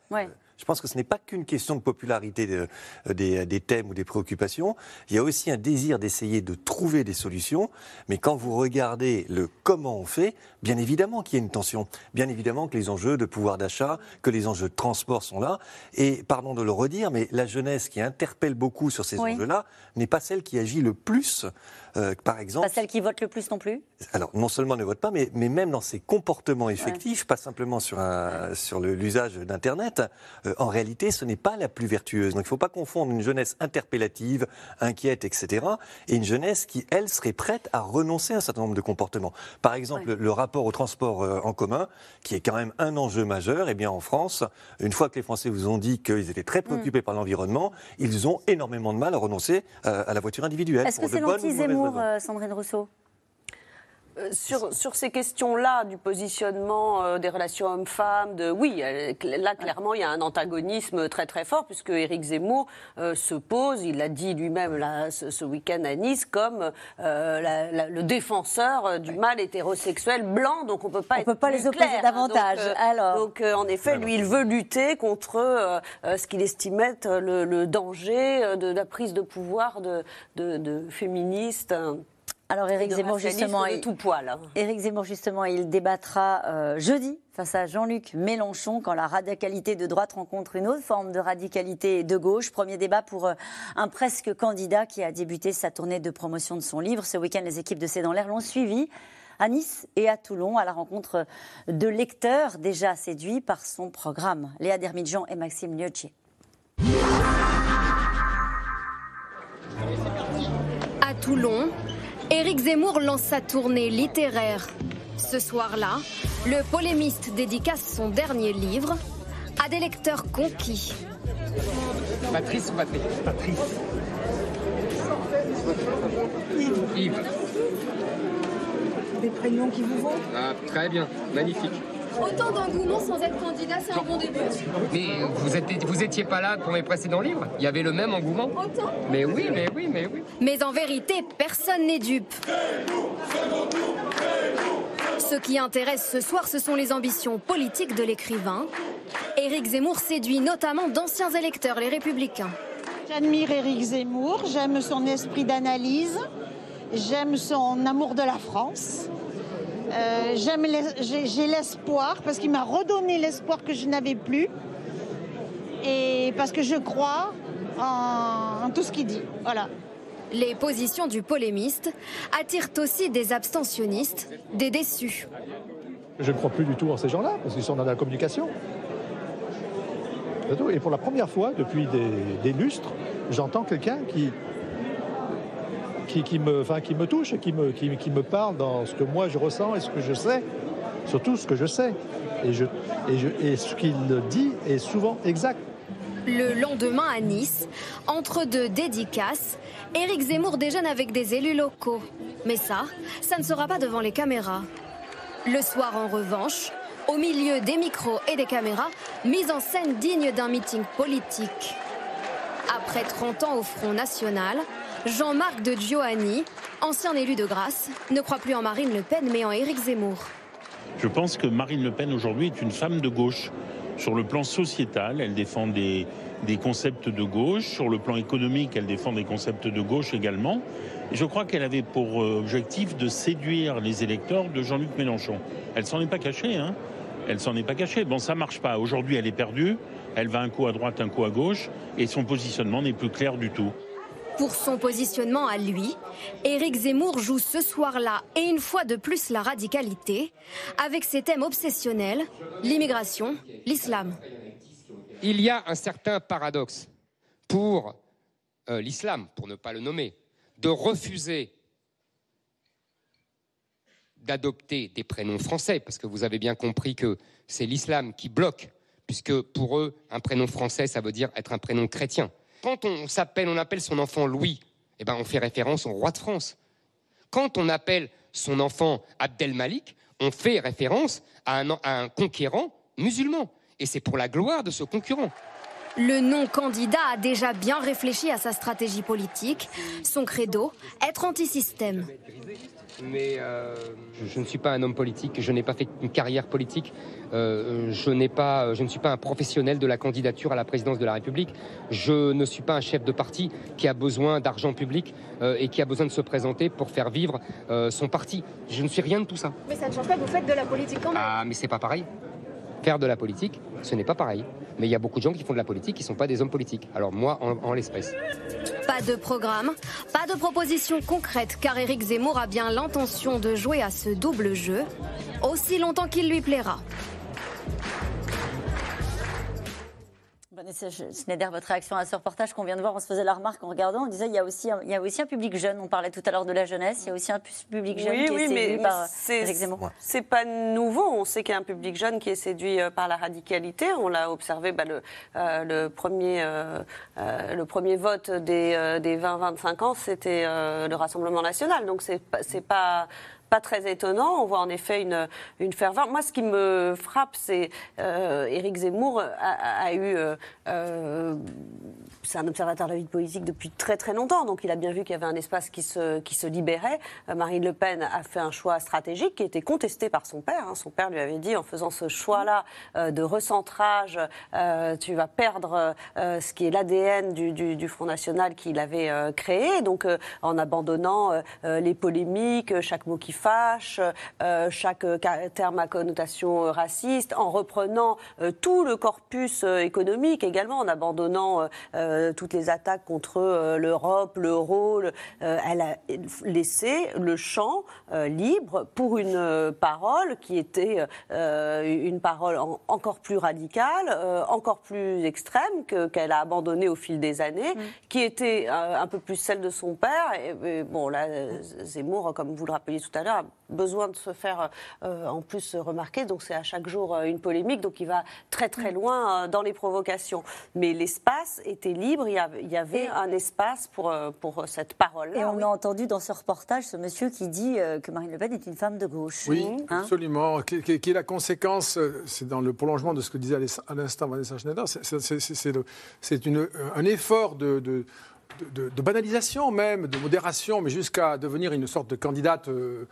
Je pense que ce n'est pas qu'une question de popularité euh, des, thèmes ou des préoccupations. Il y a aussi un désir d'essayer de trouver des solutions. Mais quand vous regardez le comment on fait, bien évidemment qu'il y a une tension. Bien évidemment que les enjeux de pouvoir d'achat, que les enjeux de transport sont là. Et pardon de le redire, mais la jeunesse qui interpelle beaucoup sur ces enjeux-là n'est pas celle qui agit le plus euh, par exemple. Pas celle qui vote le plus non plus Alors, non seulement ne vote pas, mais, mais même dans ses comportements effectifs, pas simplement sur, un, sur l'usage d'Internet, euh, en réalité, ce n'est pas la plus vertueuse. Donc, il ne faut pas confondre une jeunesse interpellative, inquiète, etc., et une jeunesse qui, elle, serait prête à renoncer à un certain nombre de comportements. Par exemple, le rapport au transport euh, en commun, qui est quand même un enjeu majeur, et eh bien, en France, une fois que les Français vous ont dit qu'ils étaient très préoccupés mm. par l'environnement, ils ont énormément de mal à renoncer à la voiture individuelle. Est-ce que c'est euh, Sandrine Rousseau sur, sur, ces questions-là, du positionnement euh, des relations hommes-femmes, de oui, là clairement il y a un antagonisme très très fort puisque Éric Zemmour se pose, il l'a dit lui-même ce, week-end à Nice, comme le défenseur du mal hétérosexuel blanc, donc on peut pas on être peut pas les opposer hein. davantage. donc, alors, donc en effet, lui, il veut lutter contre ce qu'il estimait être le, danger de la prise de pouvoir de, de, de féministes. Alors Éric Zemmour justement, il, tout poil. Hein. Éric Zemmour justement, il débattra euh, jeudi face à Jean-Luc Mélenchon quand la radicalité de droite rencontre une autre forme de radicalité de gauche. Premier débat pour euh, un presque candidat qui a débuté sa tournée de promotion de son livre. Ce week-end, les équipes de C'est dans l'air l'ont suivi à Nice et à Toulon à la rencontre de lecteurs déjà séduits par son programme. Léa Dermidjan et Maxime Liottier. À Toulon, Éric Zemmour lance sa tournée littéraire. Ce soir-là, le polémiste dédicace son dernier livre à des lecteurs conquis. Patrice ou Patrice? Patrice. Yves. Des prénoms qui vous vont? Ah, Très bien, magnifique. Autant d'engouement sans être candidat, c'est un bon début. Mais vous étiez, vous étiez pas là pour mes précédents livres Il y avait le même engouement Autant Mais oui, mais oui, mais oui. Mais en vérité, personne n'est dupe. Ce qui intéresse ce soir, ce sont les ambitions politiques de l'écrivain. Éric Zemmour séduit notamment d'anciens électeurs, les républicains. J'admire Éric Zemmour, j'aime son esprit d'analyse, j'aime son amour de la France. Euh, j'ai l'espoir parce qu'il m'a redonné l'espoir que je n'avais plus et parce que je crois en, en tout ce qu'il dit. Voilà. Les positions du polémiste attirent aussi des abstentionnistes, des déçus. Je ne crois plus du tout en ces gens-là, parce qu'ils sont dans la communication. Et pour la première fois depuis des, des lustres, j'entends quelqu'un qui, qui, me, touche et qui me, parle dans ce que moi je ressens et ce que je sais, surtout ce que je sais. Et, et ce qu'il dit est souvent exact. Le lendemain à Nice, entre deux dédicaces, Éric Zemmour déjeune avec des élus locaux. Mais ça, ça ne sera pas devant les caméras. Le soir, en revanche, au milieu des micros et des caméras, mise en scène digne d'un meeting politique. Après 30 ans au Front National, Jean-Marc de Giovanni, ancien élu de Grasse, ne croit plus en Marine Le Pen mais en Éric Zemmour. Je pense que Marine Le Pen aujourd'hui est une femme de gauche. Sur le plan sociétal, elle défend des, concepts de gauche. Sur le plan économique, elle défend des concepts de gauche également. Je crois qu'elle avait pour euh, objectif de séduire les électeurs de Jean-Luc Mélenchon. Elle s'en est pas cachée, hein. Elle s'en est pas cachée. Bon, ça marche pas. Aujourd'hui, elle est perdue. Elle va un coup à droite, un coup à gauche, et son positionnement n'est plus clair du tout. Pour son positionnement à lui, Éric Zemmour joue ce soir-là et une fois de plus la radicalité, avec ses thèmes obsessionnels, l'immigration, l'islam. Il y a un certain paradoxe pour euh, l'islam, pour ne pas le nommer, de refuser d'adopter des prénoms français, parce que vous avez bien compris que c'est l'islam qui bloque, puisque pour eux, un prénom français, ça veut dire être un prénom chrétien. Quand on s'appelle, on appelle son enfant Louis, eh ben on fait référence au roi de France. Quand on appelle son enfant Abdelmalik, on fait référence à un, à un conquérant musulman. Et c'est pour la gloire de ce concurrent. Le non-candidat a déjà bien réfléchi à sa stratégie politique, son credo, être anti-système. Mais euh, je, je ne suis pas un homme politique, je n'ai pas fait une carrière politique, euh, je, n'ai pas, je ne suis pas un professionnel de la candidature à la présidence de la République, je ne suis pas un chef de parti qui a besoin d'argent public euh, et qui a besoin de se présenter pour faire vivre euh, son parti. Je ne suis rien de tout ça. Mais ça ne change pas que vous faites de la politique quand même. Ah, mais c'est pas pareil. Faire de la politique, ce n'est pas pareil. Mais il y a beaucoup de gens qui font de la politique qui ne sont pas des hommes politiques. Alors moi, en, l'espèce. Pas de programme, pas de proposition concrète, car Éric Zemmour a bien l'intention de jouer à ce double jeu, aussi longtemps qu'il lui plaira. Vanessa Schneider, votre réaction à ce reportage qu'on vient de voir, on se faisait la remarque en regardant, on disait il y a aussi un, il y a aussi un public jeune, on parlait tout à l'heure de la jeunesse, il y a aussi un pu- public jeune Oui, qui oui, est mais séduit par c'est- Éric Zemmour. C'est pas nouveau. On sait qu'il y a un public jeune qui est séduit euh, par la radicalité. On l'a observé bah, le, euh, le, premier, euh, euh, le premier vote des, euh, des 20-25 ans, c'était euh, le Rassemblement national. Donc c'est pas, pas très étonnant. On voit en effet une, une ferveur. Moi, ce qui me frappe, c'est euh, Éric Zemmour a, eu. euh, euh, c'est un observateur de la vie politique depuis très très longtemps, donc il a bien vu qu'il y avait un espace qui se, qui se libérait. Euh, Marine Le Pen a fait un choix stratégique qui était contesté par son père. hein. Son père lui avait dit, en faisant ce choix-là de recentrage, tu vas perdre ce qui est l'ADN du, du- du Front National qu'il avait créé, donc en abandonnant les polémiques, chaque mot qui fâche, euh, chaque euh, terme à connotation euh, raciste, en reprenant euh, tout le corpus économique également, en abandonnant toutes les attaques contre l'Europe, l'euro. le- elle a laissé le champ libre pour une parole qui était une parole en- encore plus radicale, encore plus extrême que- qu'elle a abandonnée au fil des années, qui était un peu plus celle de son père. Et, et bon, là, Zemmour, comme vous le rappeliez tout à l'heure, a besoin de se faire euh, en plus remarquer. Donc c'est à chaque jour euh, une polémique. Donc il va très très loin euh, dans les provocations. Mais l'espace était libre. Il y avait, il y avait un espace pour, pour cette parole. Et on a entendu dans ce reportage ce monsieur qui dit euh, que Marine Le Pen est une femme de gauche. Oui, Hein absolument. Qui, qui- qui est la conséquence, c'est dans le prolongement de ce que disait à l'instant Vanessa Schneider, c'est- c'est- c'est- c'est le- c'est une- un effort de, de- de- banalisation même, de modération, mais jusqu'à devenir une sorte de candidate euh,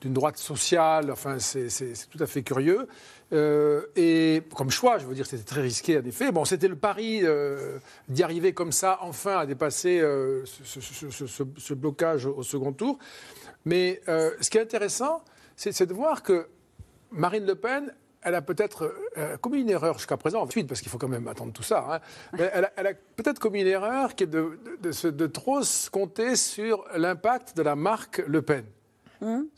d'une droite sociale. Enfin, c'est tout à fait curieux. Euh, et comme choix, je veux dire, c'était très risqué en effet. Bon, c'était le pari euh, d'y arriver comme ça, enfin, à dépasser ce, blocage au second tour. Mais ce qui est intéressant, c'est de voir que Marine Le Pen, elle a peut-être euh, commis une erreur jusqu'à présent, ensuite, parce qu'il faut quand même attendre tout ça. hein. Mais elle a, elle a peut-être commis une erreur qui est de, de- de se- de trop se compter sur l'impact de la marque Le Pen.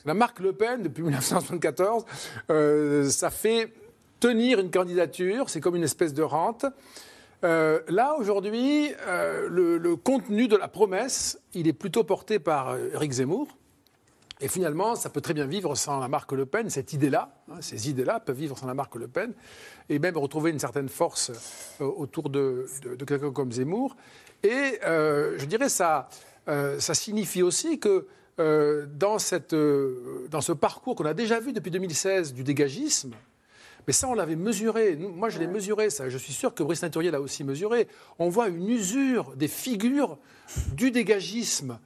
La marque Le Pen, depuis 1974, euh, ça fait tenir une candidature, c'est comme une espèce de rente. Euh, là, aujourd'hui, euh, le, le contenu de la promesse, il est plutôt porté par euh, Éric Zemmour. Et finalement, ça peut très bien vivre sans la marque Le Pen, cette idée-là, hein, ces idées-là peuvent vivre sans la marque Le Pen, et même retrouver une certaine force euh, autour de, de- de quelqu'un comme Zemmour. Et euh, je dirais ça, euh, ça signifie aussi que dans, cette, dans ce parcours qu'on a déjà vu depuis 2016 du dégagisme, mais ça, on l'avait mesuré. Nous, moi, je l'ai mesuré, ça. Je suis sûr que Brice Teinturier l'a aussi mesuré. On voit une usure des figures du dégagisme.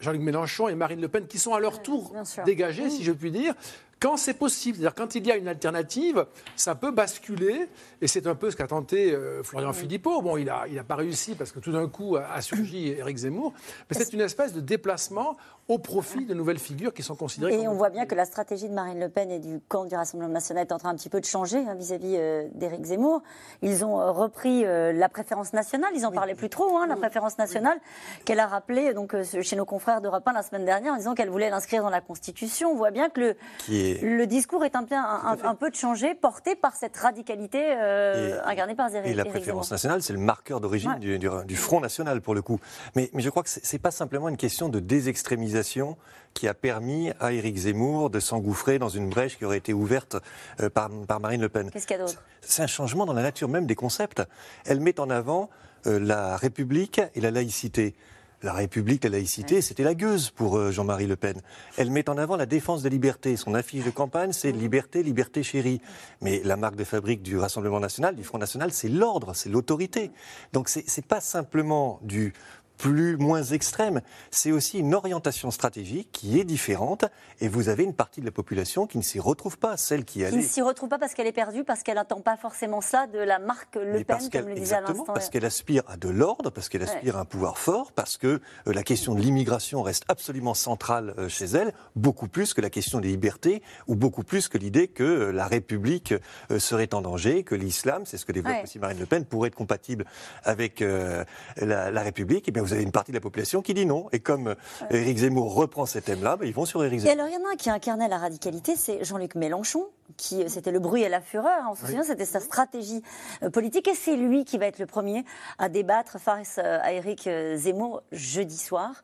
Jean-Luc Mélenchon et Marine Le Pen, qui sont à leur tour dégagés, si je puis dire, quand c'est possible. C'est-à-dire quand il y a une alternative, ça peut basculer. Et c'est un peu ce qu'a tenté euh, Florian Philippot. Bon, il n'a il a pas réussi parce que tout d'un coup a, a surgi Éric Zemmour. Mais c'est une espèce de déplacement au profit de nouvelles figures qui sont considérées Et comme on voit bien que la stratégie de Marine Le Pen et du camp du Rassemblement national est en train un petit peu de changer hein, vis-à-vis euh, d'Éric Zemmour. Ils ont euh, repris euh, la préférence nationale, ils en parlaient plus trop, hein, la préférence nationale, qu'elle a rappelée donc, euh, chez nos confrères d'Europe 1 la semaine dernière en disant qu'elle voulait l'inscrire dans la Constitution. On voit bien que le, Qui est- le discours est un, peu- un, un- peu changé, porté par cette radicalité euh, incarnée par Éric Et la préférence Zemmour. nationale, c'est le marqueur d'origine Ouais. du, du- du Front National, pour le coup. Mais, mais je crois que c'est c'est pas simplement une question de désextrémisation qui a permis à Éric Zemmour de s'engouffrer dans une brèche qui aurait été ouverte euh, par, par Marine Le Pen. Qu'est-ce qu'il y a d'autre? C'est un changement dans la nature même des concepts. Elle met en avant euh, la République et la laïcité. La République, la laïcité, c'était la gueuse pour euh, Jean-Marie Le Pen. Elle met en avant la défense des libertés. Son affiche de campagne, c'est liberté, liberté chérie. Mais la marque de fabrique du Rassemblement national, du Front national, c'est l'ordre, c'est l'autorité. Donc c'est c'est pas simplement du plus moins extrême, c'est aussi une orientation stratégique qui est différente et vous avez une partie de la population qui ne s'y retrouve pas, celle qui Qui ne allait s'y retrouve pas parce qu'elle est perdue, parce qu'elle n'attend pas forcément ça de la marque Le Pen, parce qu'elle- comme le disait à l'instant. parce qu'elle aspire à de l'ordre, parce qu'elle aspire à un pouvoir fort, parce que euh, la question de l'immigration reste absolument centrale euh, chez elle, beaucoup plus que la question des libertés, ou beaucoup plus que l'idée que euh, la République euh, serait en danger, que l'islam, c'est ce que développe Ouais. aussi Marine Le Pen, pourrait être compatible avec euh, la, la République. Et bien vous avez une partie de la population qui dit non. Et comme euh, Éric Zemmour reprend ces thèmes-là, ben, ils vont sur Éric Et Zemmour. alors, il y en a un qui incarnait la radicalité, c'est Jean-Luc Mélenchon, qui euh, c'était le bruit et la fureur. hein, on se souvient, c'était sa stratégie euh, politique. Et c'est lui qui va être le premier à débattre face à Éric Zemmour jeudi soir.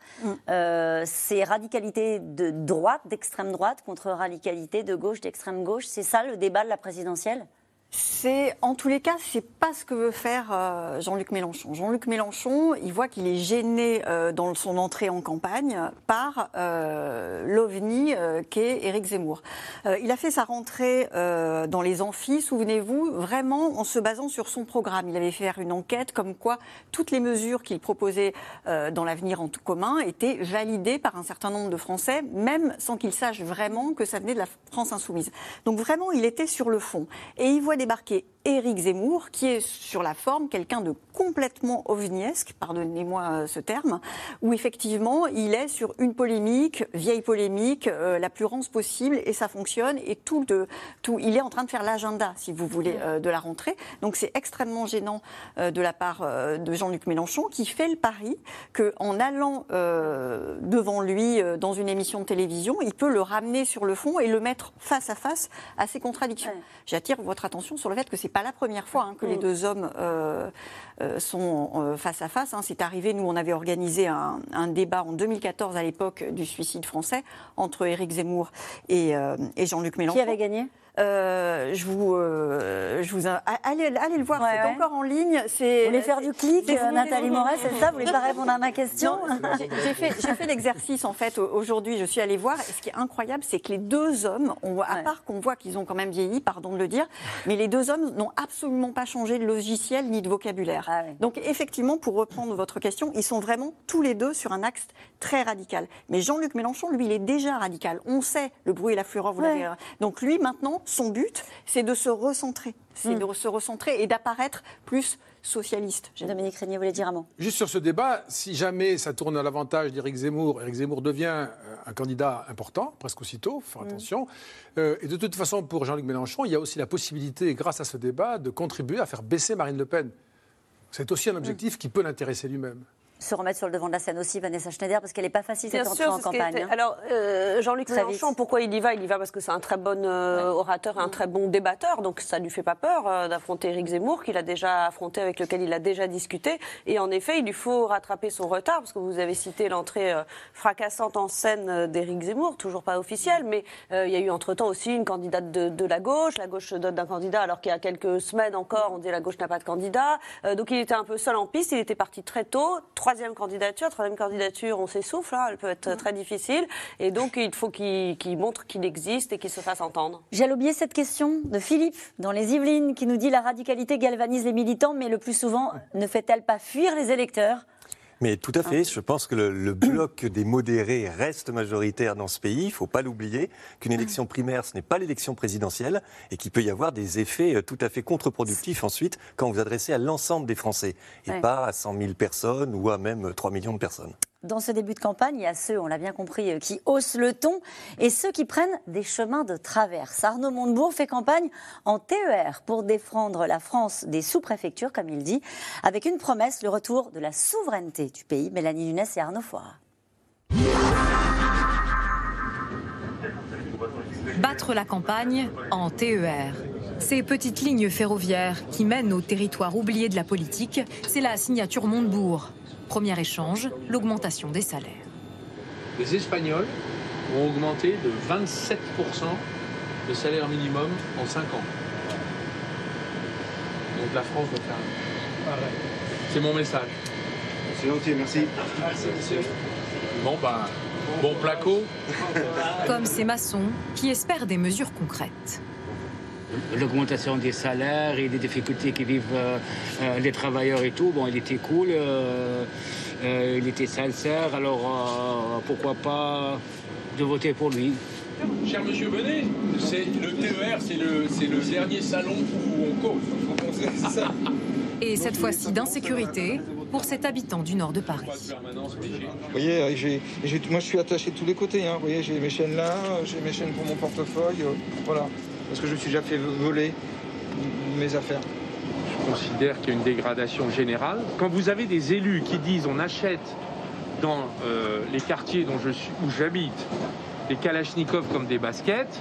Euh, c'est radicalité de droite, d'extrême droite, contre radicalité de gauche, d'extrême gauche. C'est ça le débat de la présidentielle? C'est, en tous les cas, c'est pas ce que veut faire euh, Jean-Luc Mélenchon. Jean-Luc Mélenchon, il voit qu'il est gêné euh, dans son entrée en campagne par euh, l'OVNI qu'est Éric Zemmour. Il a fait sa rentrée dans les amphis, souvenez-vous, vraiment en se basant sur son programme. Il avait fait une enquête comme quoi toutes les mesures qu'il proposait dans l'avenir en tout commun étaient validées par un certain nombre de Français, même sans qu'ils sachent vraiment que ça venait de la France insoumise. Donc vraiment, il était sur le fond. Et il voit débarquer Éric Zemmour, qui est sur la forme quelqu'un de complètement ovniesque, pardonnez-moi euh, ce terme, où effectivement il est sur une polémique, vieille polémique, euh, la plus rance possible, et ça fonctionne, et tout, de, tout il est en train de faire l'agenda, si vous voulez, euh, de la rentrée. Donc c'est extrêmement gênant euh, de la part de Jean-Luc Mélenchon, qui fait le pari qu'en allant devant lui dans une émission de télévision, il peut le ramener sur le fond et le mettre face à face à ses contradictions. J'attire votre attention sur le fait que c'est pas la première fois hein, que les Mm. deux hommes euh, euh, sont euh, face à face. hein. C'est arrivé, nous, on avait organisé un, un débat en 2014 à l'époque du suicide français entre Éric Zemmour et, et Jean-Luc Mélenchon. Qui avait gagné? Euh, je vous, euh, je vous, allez, allez le voir, c'est ouais. encore en ligne. C'est, Vous voulez faire du clic, euh, Nathalie Moret, c'est ça Vous voulez pas répondre à ma question j'ai- fait, l'exercice en fait au- aujourd'hui. Je suis allée voir. Et ce qui est incroyable, c'est que les deux hommes, on à part qu'on voit qu'ils ont quand même vieilli, pardon de le dire, mais les deux hommes n'ont absolument pas changé de logiciel ni de vocabulaire. Ah Donc effectivement, pour reprendre votre question, ils sont vraiment tous les deux sur un axe très radical. Mais Jean-Luc Mélenchon, lui, il est déjà radical. On sait le bruit et la fureur. Vous l'avez. Donc lui, maintenant, son but, c'est de se recentrer, c'est Mm. de se recentrer et d'apparaître plus socialiste. Dominique Régnier voulait dire un mot. Juste sur ce débat, si jamais ça tourne à l'avantage d'Éric Zemmour, Éric Zemmour devient euh, un candidat important, presque aussitôt, faut faire attention. Euh, et de toute façon, pour Jean-Luc Mélenchon, il y a aussi la possibilité, grâce à ce débat, de contribuer à faire baisser Marine Le Pen. C'est aussi un objectif qui peut l'intéresser lui-même. Se remettre sur le devant de la scène aussi, Vanessa Schneider, parce qu'elle n'est pas facile cette entrée en campagne. était- hein. Alors, euh, Jean-Luc Mélenchon, vite. pourquoi il y va? Il y va parce que c'est un très bon euh, orateur et un très bon débatteur, donc ça lui fait pas peur euh, d'affronter Éric Zemmour, qu'il a déjà affronté, avec lequel il a déjà discuté. Et en effet, il lui faut rattraper son retard, parce que vous avez cité l'entrée fracassante en scène d'Éric Zemmour, toujours pas officielle, mais il y a eu entre-temps aussi une candidate de, de la gauche. La gauche se dote d'un candidat, alors qu'il y a quelques semaines encore, on disait la gauche n'a pas de candidat. Donc il était un peu seul en piste, il était parti très tôt. Troisième candidature, troisième candidature, on s'essouffle, hein, elle peut être très difficile. Et donc il faut qu'il montre qu'il existe et qu'il se fasse entendre. J'ai oublié cette question de Philippe dans les Yvelines qui nous dit la radicalité galvanise les militants, mais le plus souvent ne fait-elle pas fuir les électeurs? Mais tout à fait, je pense que le, le bloc des modérés reste majoritaire dans ce pays. Il ne faut pas l'oublier qu'une élection primaire, ce n'est pas l'élection présidentielle et qu'il peut y avoir des effets euh, tout à fait contre-productifs ensuite quand vous adressez à l'ensemble des Français et Ouais. pas à 100 000 personnes ou à même 3 millions de personnes. Dans ce début de campagne, il y a ceux, on l'a bien compris, euh, qui haussent le ton et ceux qui prennent des chemins de traverse. Arnaud Montebourg fait campagne en TER pour défendre la France des sous-préfectures, comme il dit, avec une promesse, le retour de la souveraineté du pays. Mélanie Nunes et Arnaud Foira. Battre la campagne en TER. Ces petites lignes ferroviaires qui mènent au territoire oublié de la politique, c'est la signature Montebourg. Premier échange, l'augmentation des salaires. Les Espagnols ont augmenté de 27% le salaire minimum en 5 ans. Donc la France doit faire pareil. C'est mon message. C'est gentil, merci. Bon, bah, bon placo. Comme ces maçons qui espèrent des mesures concrètes. L'augmentation des salaires et des difficultés que vivent euh, euh, les travailleurs et tout, bon, il était cool, euh, euh, il était sincère, alors euh, pourquoi pas de voter pour lui. Cher monsieur, venez. C'est le TER, c'est le, c'est le dernier salon où on cause. Et cette fois-ci d'insécurité pour cet habitant du nord de Paris. Vous voyez, j'ai- j'ai- moi je suis attaché de tous les côtés. hein. Vous voyez, j'ai mes chaînes là, j'ai mes chaînes pour mon portefeuille. euh, voilà. Parce que je me suis déjà fait voler mes affaires. Je considère qu'il y a une dégradation générale. Quand vous avez des élus qui disent on achète dans euh, les quartiers dont je suis, où j'habite des kalachnikovs comme des baskets,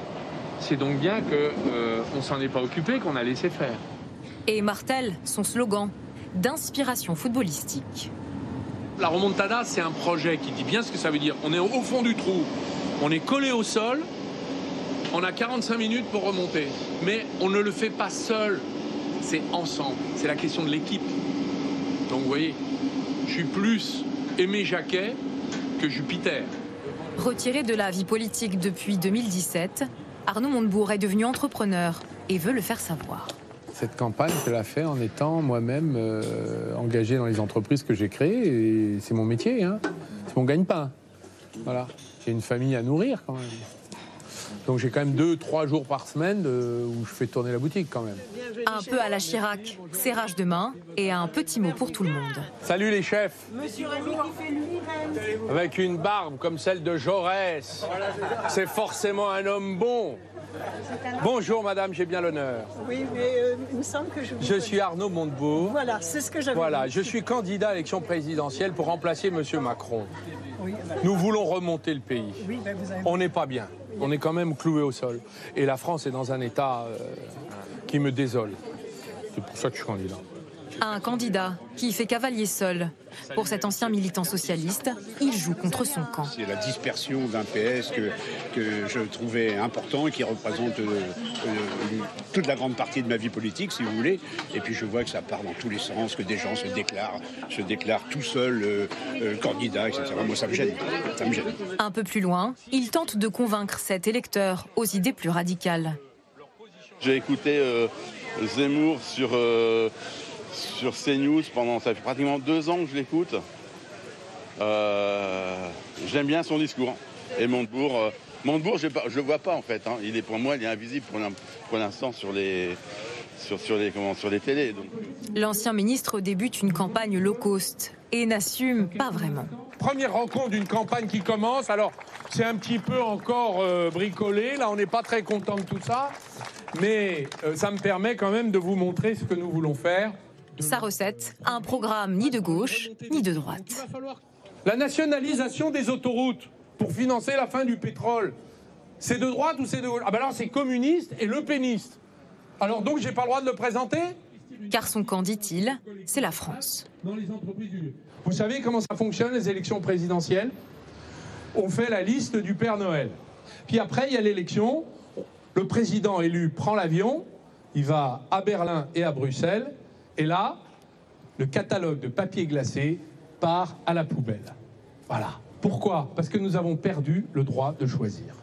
c'est donc bien qu'on ne s'en est pas occupé, qu'on a laissé faire. Et martèle son slogan d'inspiration footballistique. La remontada, c'est un projet qui dit bien ce que ça veut dire. On est au fond du trou, on est collé au sol, on a 45 minutes pour remonter. Mais on ne le fait pas seul, c'est ensemble. C'est la question de l'équipe. Donc vous voyez, je suis plus Aimé Jacquet que Jupiter. Retiré de la vie politique depuis 2017, Arnaud Montebourg est devenu entrepreneur et veut le faire savoir. Cette campagne, je l'ai fait en étant moi-même euh, engagé dans les entreprises que j'ai créées. Et c'est mon métier, hein. c'est mon gagne-pain. Voilà. J'ai une famille à nourrir quand même. Donc j'ai quand même deux, trois jours par semaine de- où je fais tourner la boutique quand même. Un peu à la Chirac, serrage de main et un petit mot pour tout le monde. Salut les chefs Monsieur Rémy qui fait l'URM. Avec une barbe comme celle de Jaurès, c'est forcément un homme bon. Bonjour madame, j'ai bien l'honneur. Oui, mais euh, il me semble que je. vous Je connais. suis Arnaud Montebourg. Voilà, c'est ce que j'avais. Voilà, dit. je suis candidat à l'élection présidentielle pour remplacer Monsieur Macron. Oui, bah, Nous voulons remonter le pays. oui, bah, vous avez. On n'est pas bien. On est quand même cloué au sol. Et la France est dans un état euh, qui me désole. C'est pour ça que je suis candidat. Un candidat qui fait cavalier seul. Pour cet ancien militant socialiste, il joue contre son camp. C'est la dispersion d'un PS que, que je trouvais important et qui représente euh, euh, toute la grande partie de ma vie politique, si vous voulez. Et puis je vois que ça part dans tous les sens, que des gens se déclarent, se déclarent tout seuls euh, euh, candidats, etc. Moi, ça me gêne. Ça me gêne. Un peu plus loin, il tente de convaincre cet électeur aux idées plus radicales. J'ai écouté euh, Zemmour sur, euh, sur CNews pendant, ça fait pratiquement deux ans que je l'écoute. Euh, J'aime bien son discours. Et Montebourg, euh, Montebourg je ne le vois pas en fait. hein. Il est, pour moi, il est invisible pour l'in- pour l'instant sur les, sur, sur, les, comment, sur les télés. L'ancien ministre débute une campagne low cost et n'assume pas vraiment. Première rencontre d'une campagne qui commence. Alors, c'est un petit peu encore euh, bricolé. Là, on n'est pas très content de tout ça. Mais euh, ça me permet quand même de vous montrer ce que nous voulons faire. Sa recette, un programme ni de gauche ni de droite. La nationalisation des autoroutes pour financer la fin du pétrole, c'est de droite ou c'est de gauche? Ah ben alors c'est communiste et le péniste. Alors donc j'ai pas le droit de le présenter? Car son camp, dit-il, c'est la France. Vous savez comment ça fonctionne les élections présidentielles? On fait la liste du Père Noël. Puis après il y a l'élection. Le président élu prend l'avion, il va à Berlin et à Bruxelles, et là, le catalogue de papier glacé part à la poubelle. Voilà. Pourquoi? Parce que nous avons perdu le droit de choisir.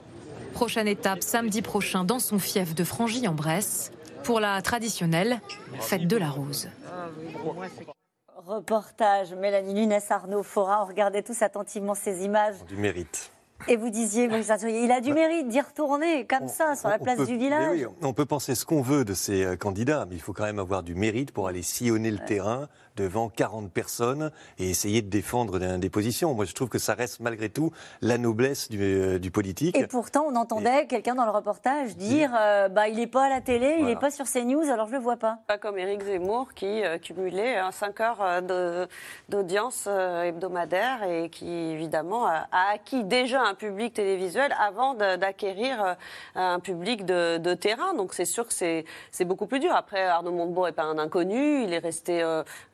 Prochaine étape samedi prochain dans son fief de Frangy en Bresse pour la traditionnelle fête de la rose. Reportage, Mélanie Nunes, Arnaud Fora, on regardait tous attentivement ces images. Du mérite. Et vous disiez, il a du mérite d'y retourner comme ça, sur la place peut- du village. oui, on peut penser ce qu'on veut de ces euh, candidats, mais il faut quand même avoir du mérite pour aller sillonner le terrain devant 40 personnes et essayer de défendre des, positions. Moi, je trouve que ça reste malgré tout la noblesse du, euh, du politique. Et pourtant, on entendait quelqu'un dans le reportage dire euh, bah, il n'est pas à la télé, il n'est pas sur CNews, alors je ne le vois pas. Pas comme Éric Zemmour qui euh, cumulait 5 heures euh, d'audience euh, hebdomadaire et qui évidemment a, a acquis déjà un public télévisuel avant d'acquérir euh, un public de, de terrain. Donc c'est sûr que c'est c'est beaucoup plus dur. Après, Arnaud Montebourg n'est pas un inconnu, il est resté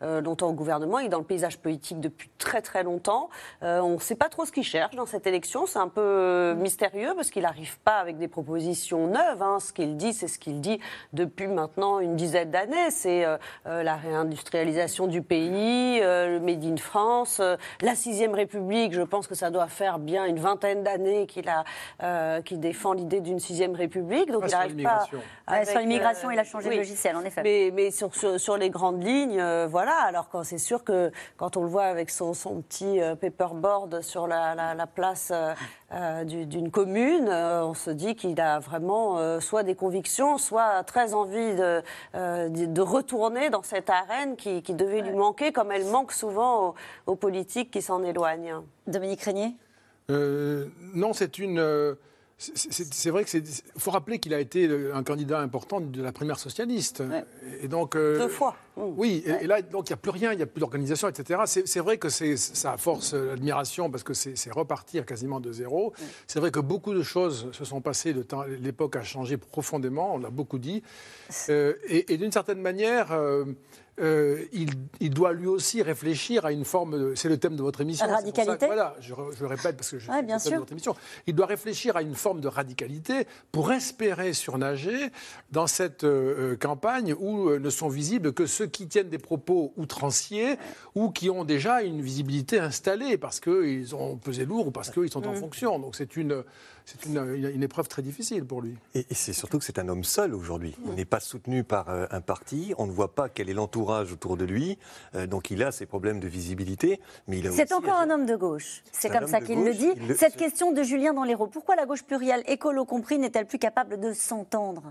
euh, longtemps au gouvernement, il est dans le paysage politique depuis très très longtemps. Euh, on ne sait pas trop ce qu'il cherche dans cette élection, c'est un peu mystérieux parce qu'il n'arrive pas avec des propositions neuves. hein. Ce qu'il dit, c'est ce qu'il dit depuis maintenant une dizaine d'années. C'est euh, la réindustrialisation du pays, euh, le Made in France, euh, la sixième République. Je pense que ça doit faire bien une vingtaine d'années qu'il a, euh, qu'il défend l'idée d'une sixième République. Donc Pas il sur n'arrive pas. l'immigration. Ouais, sur l'immigration, il a changé de oui. logiciel, en effet. Mais, mais sur, sur, sur les grandes lignes, euh, voilà. Alors quand c'est sûr que quand on le voit avec son, son petit euh, paperboard sur la, la, la place euh, euh, du- d'une commune, euh, on se dit qu'il a vraiment euh, soit des convictions, soit très envie de, euh, retourner dans cette arène qui, qui devait lui manquer, comme elle manque souvent aux, aux politiques qui s'en éloignent. Dominique Régnier? Euh, non, c'est une. euh, c'est- vrai que c'est. Faut rappeler qu'il a été un candidat important de la primaire socialiste. Et donc. euh, Deux fois. Oui, et, et là, donc il n'y a plus rien, il n'y a plus d'organisation, etc. C'est vrai que c'est- ça force euh, l'admiration parce que c'est repartir quasiment de zéro. C'est vrai que beaucoup de choses se sont passées, l'époque a changé profondément, on l'a beaucoup dit. Euh, et et d'une certaine manière, euh, euh, il, il doit lui aussi réfléchir à une forme, de- c'est le thème de votre émission. que- Radicalité Voilà, je, le répète parce que je Ouais, c'est bien le thème de votre émission. Il doit réfléchir à une forme de radicalité pour espérer surnager dans cette euh, campagne où ne sont visibles que ceux qui tiennent des propos outranciers ou qui ont déjà une visibilité installée parce qu'ils ont pesé lourd ou parce qu'ils sont en Mm. fonction. Donc c'est une, c'est une, une- épreuve très difficile pour lui. Et, et c'est surtout que c'est un homme seul aujourd'hui. Il n'est pas soutenu par euh, un parti. On ne voit pas quel est l'entourage autour de lui. Euh, donc il a ses problèmes de visibilité. Mais il a C'est encore un homme de gauche. C'est comme ça qu'il le dit. le- Cette question de Julien dans l'Hérault, pourquoi la gauche plurielle, écolo compris, n'est-elle plus capable de s'entendre?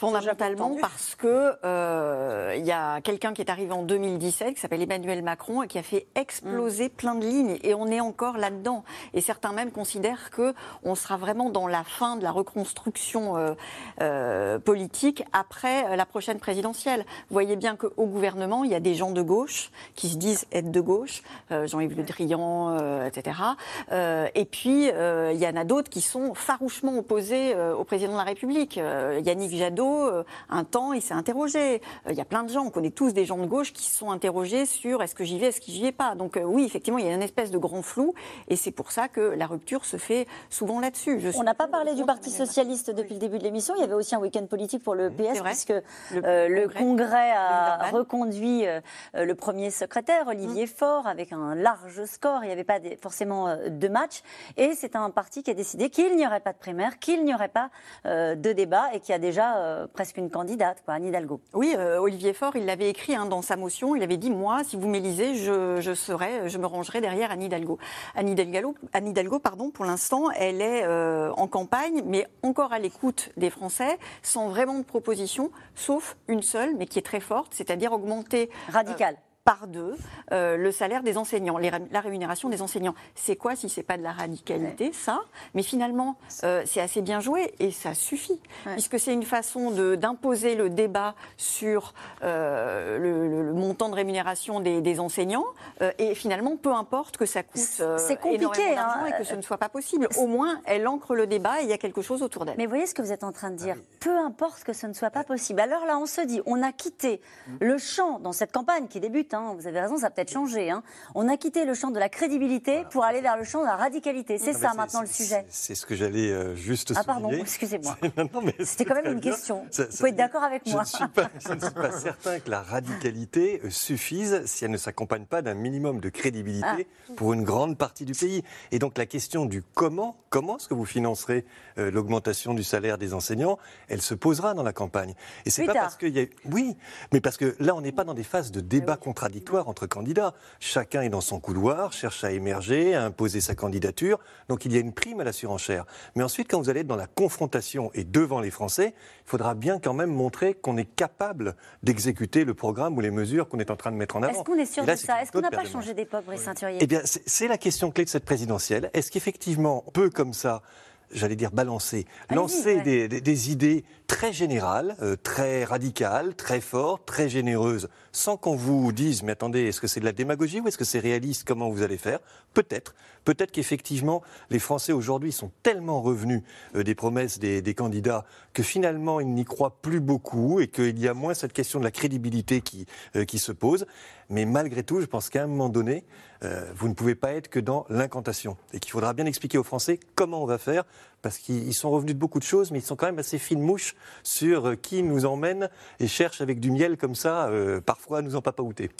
Fondamentalement parce que euh, il y a quelqu'un qui est arrivé en 2017 qui s'appelle Emmanuel Macron et qui a fait exploser plein de lignes et on est encore là-dedans. Et certains même considèrent que on sera vraiment dans la fin de la reconstruction euh, euh, politique après la prochaine présidentielle. Vous voyez bien qu'au gouvernement il y a des gens de gauche qui se disent être de gauche, Jean-Yves Le Drian, etc. Et puis il y en a d'autres qui sont farouchement opposés au président de la République. Yannick Jadot Euh, un temps, il s'est interrogé. Euh, Il y a plein de gens, on connaît tous des gens de gauche qui se sont interrogés sur est-ce que j'y vais, est-ce que j'y vais pas. Donc euh, oui, effectivement, il y a une espèce de grand flou, et c'est pour ça que la rupture se fait souvent là-dessus. On n'a pas parlé du Parti socialiste depuis le début de l'émission. Il y avait aussi un week-end politique pour le PS, puisque euh, le, congrès, Congrès a reconduit euh, euh, le premier secrétaire. Olivier Faure, avec un large score. Il n'y avait pas des- forcément euh, de match. Et c'est un parti qui a décidé qu'il n'y aurait pas de primaire, qu'il n'y aurait pas de débat, et qui a déjà euh, presque une candidate, quoi, Anne Hidalgo. Oui, euh, Olivier Faure, il l'avait écrit hein, dans sa motion. Il avait dit moi, si vous m'élisez, je, je serai, je me rangerai derrière Anne Hidalgo. Anne Hidalgo, Anne Hidalgo, pardon, pour l'instant, elle est euh, en campagne, mais encore à l'écoute des Français, sans vraiment de proposition, sauf une seule, mais qui est très forte, c'est-à-dire augmenter Radicale. Par deux euh, le salaire des enseignants, les la rémunération des enseignants. C'est quoi si c'est pas de la radicalité, ça? Mais finalement, euh, c'est assez bien joué et ça suffit, puisque c'est une façon de- d'imposer le débat sur euh, le, le- le montant de rémunération des, des enseignants. euh, et finalement, peu importe que ça coûte euh, C'est compliqué, hein. et que ce ne soit pas possible. Au moins, elle ancre le débat et il y a quelque chose autour d'elle. Mais voyez ce que vous êtes en train de dire. Peu importe que ce ne soit pas possible. Alors là, on se dit, on a quitté le champ dans cette campagne qui débute. Hein, vous avez raison, ça a peut-être changé. hein. On a quitté le champ de la crédibilité pour aller vers le champ de la radicalité. C'est Ah, mais ça maintenant le sujet. C'est ce que j'allais euh, juste Ah pardon, souligner. excusez-moi. C'était quand même une bien. question. Ça- Vous ça- pouvez être d'accord avec je moi. ne, suis pas, je ne suis pas certain que la radicalité euh, suffise si elle ne s'accompagne pas d'un minimum de crédibilité Ah. pour une grande partie du pays. Et donc la question du comment, comment est-ce que vous financerez euh, l'augmentation du salaire des enseignants, elle se posera dans la campagne. Et c'est pas tard. parce qu'il y a... Oui, mais parce que là, on n'est pas dans des phases de Ah débat contradictoire entre candidats. Chacun est dans son couloir, cherche à émerger, à imposer sa candidature. Donc il y a une prime à la surenchère. Mais ensuite, quand vous allez être dans la confrontation et devant les Français, il faudra bien quand même montrer qu'on est capable d'exécuter le programme ou les mesures qu'on est en train de mettre en avant. Est-ce qu'on est sûr là, de ça Est-ce qu'on n'a pas changé d'époque, Brice Ceinturier Eh bien, c'est c'est la question clé de cette présidentielle. Est-ce qu'effectivement, on peut comme ça, j'allais dire balancer, lancer ouais. des, des- des idées très générales, euh, très radicales, très fortes, très généreuses, sans qu'on vous dise, mais attendez, est-ce que c'est de la démagogie ou est-ce que c'est réaliste Comment vous allez faire? Peut-être. Peut-être qu'effectivement, les Français aujourd'hui sont tellement revenus euh, des promesses des, des candidats que finalement, ils n'y croient plus beaucoup et qu'il y a moins cette question de la crédibilité qui, euh, qui se pose. Mais malgré tout, je pense qu'à un moment donné, euh, vous ne pouvez pas être que dans l'incantation. Et qu'il faudra bien expliquer aux Français comment on va faire, parce qu'ils ils sont revenus de beaucoup de choses, mais ils sont quand même assez fines mouches sur euh, qui nous emmène et cherche avec du miel comme ça, euh, parfois à nous en papaouter.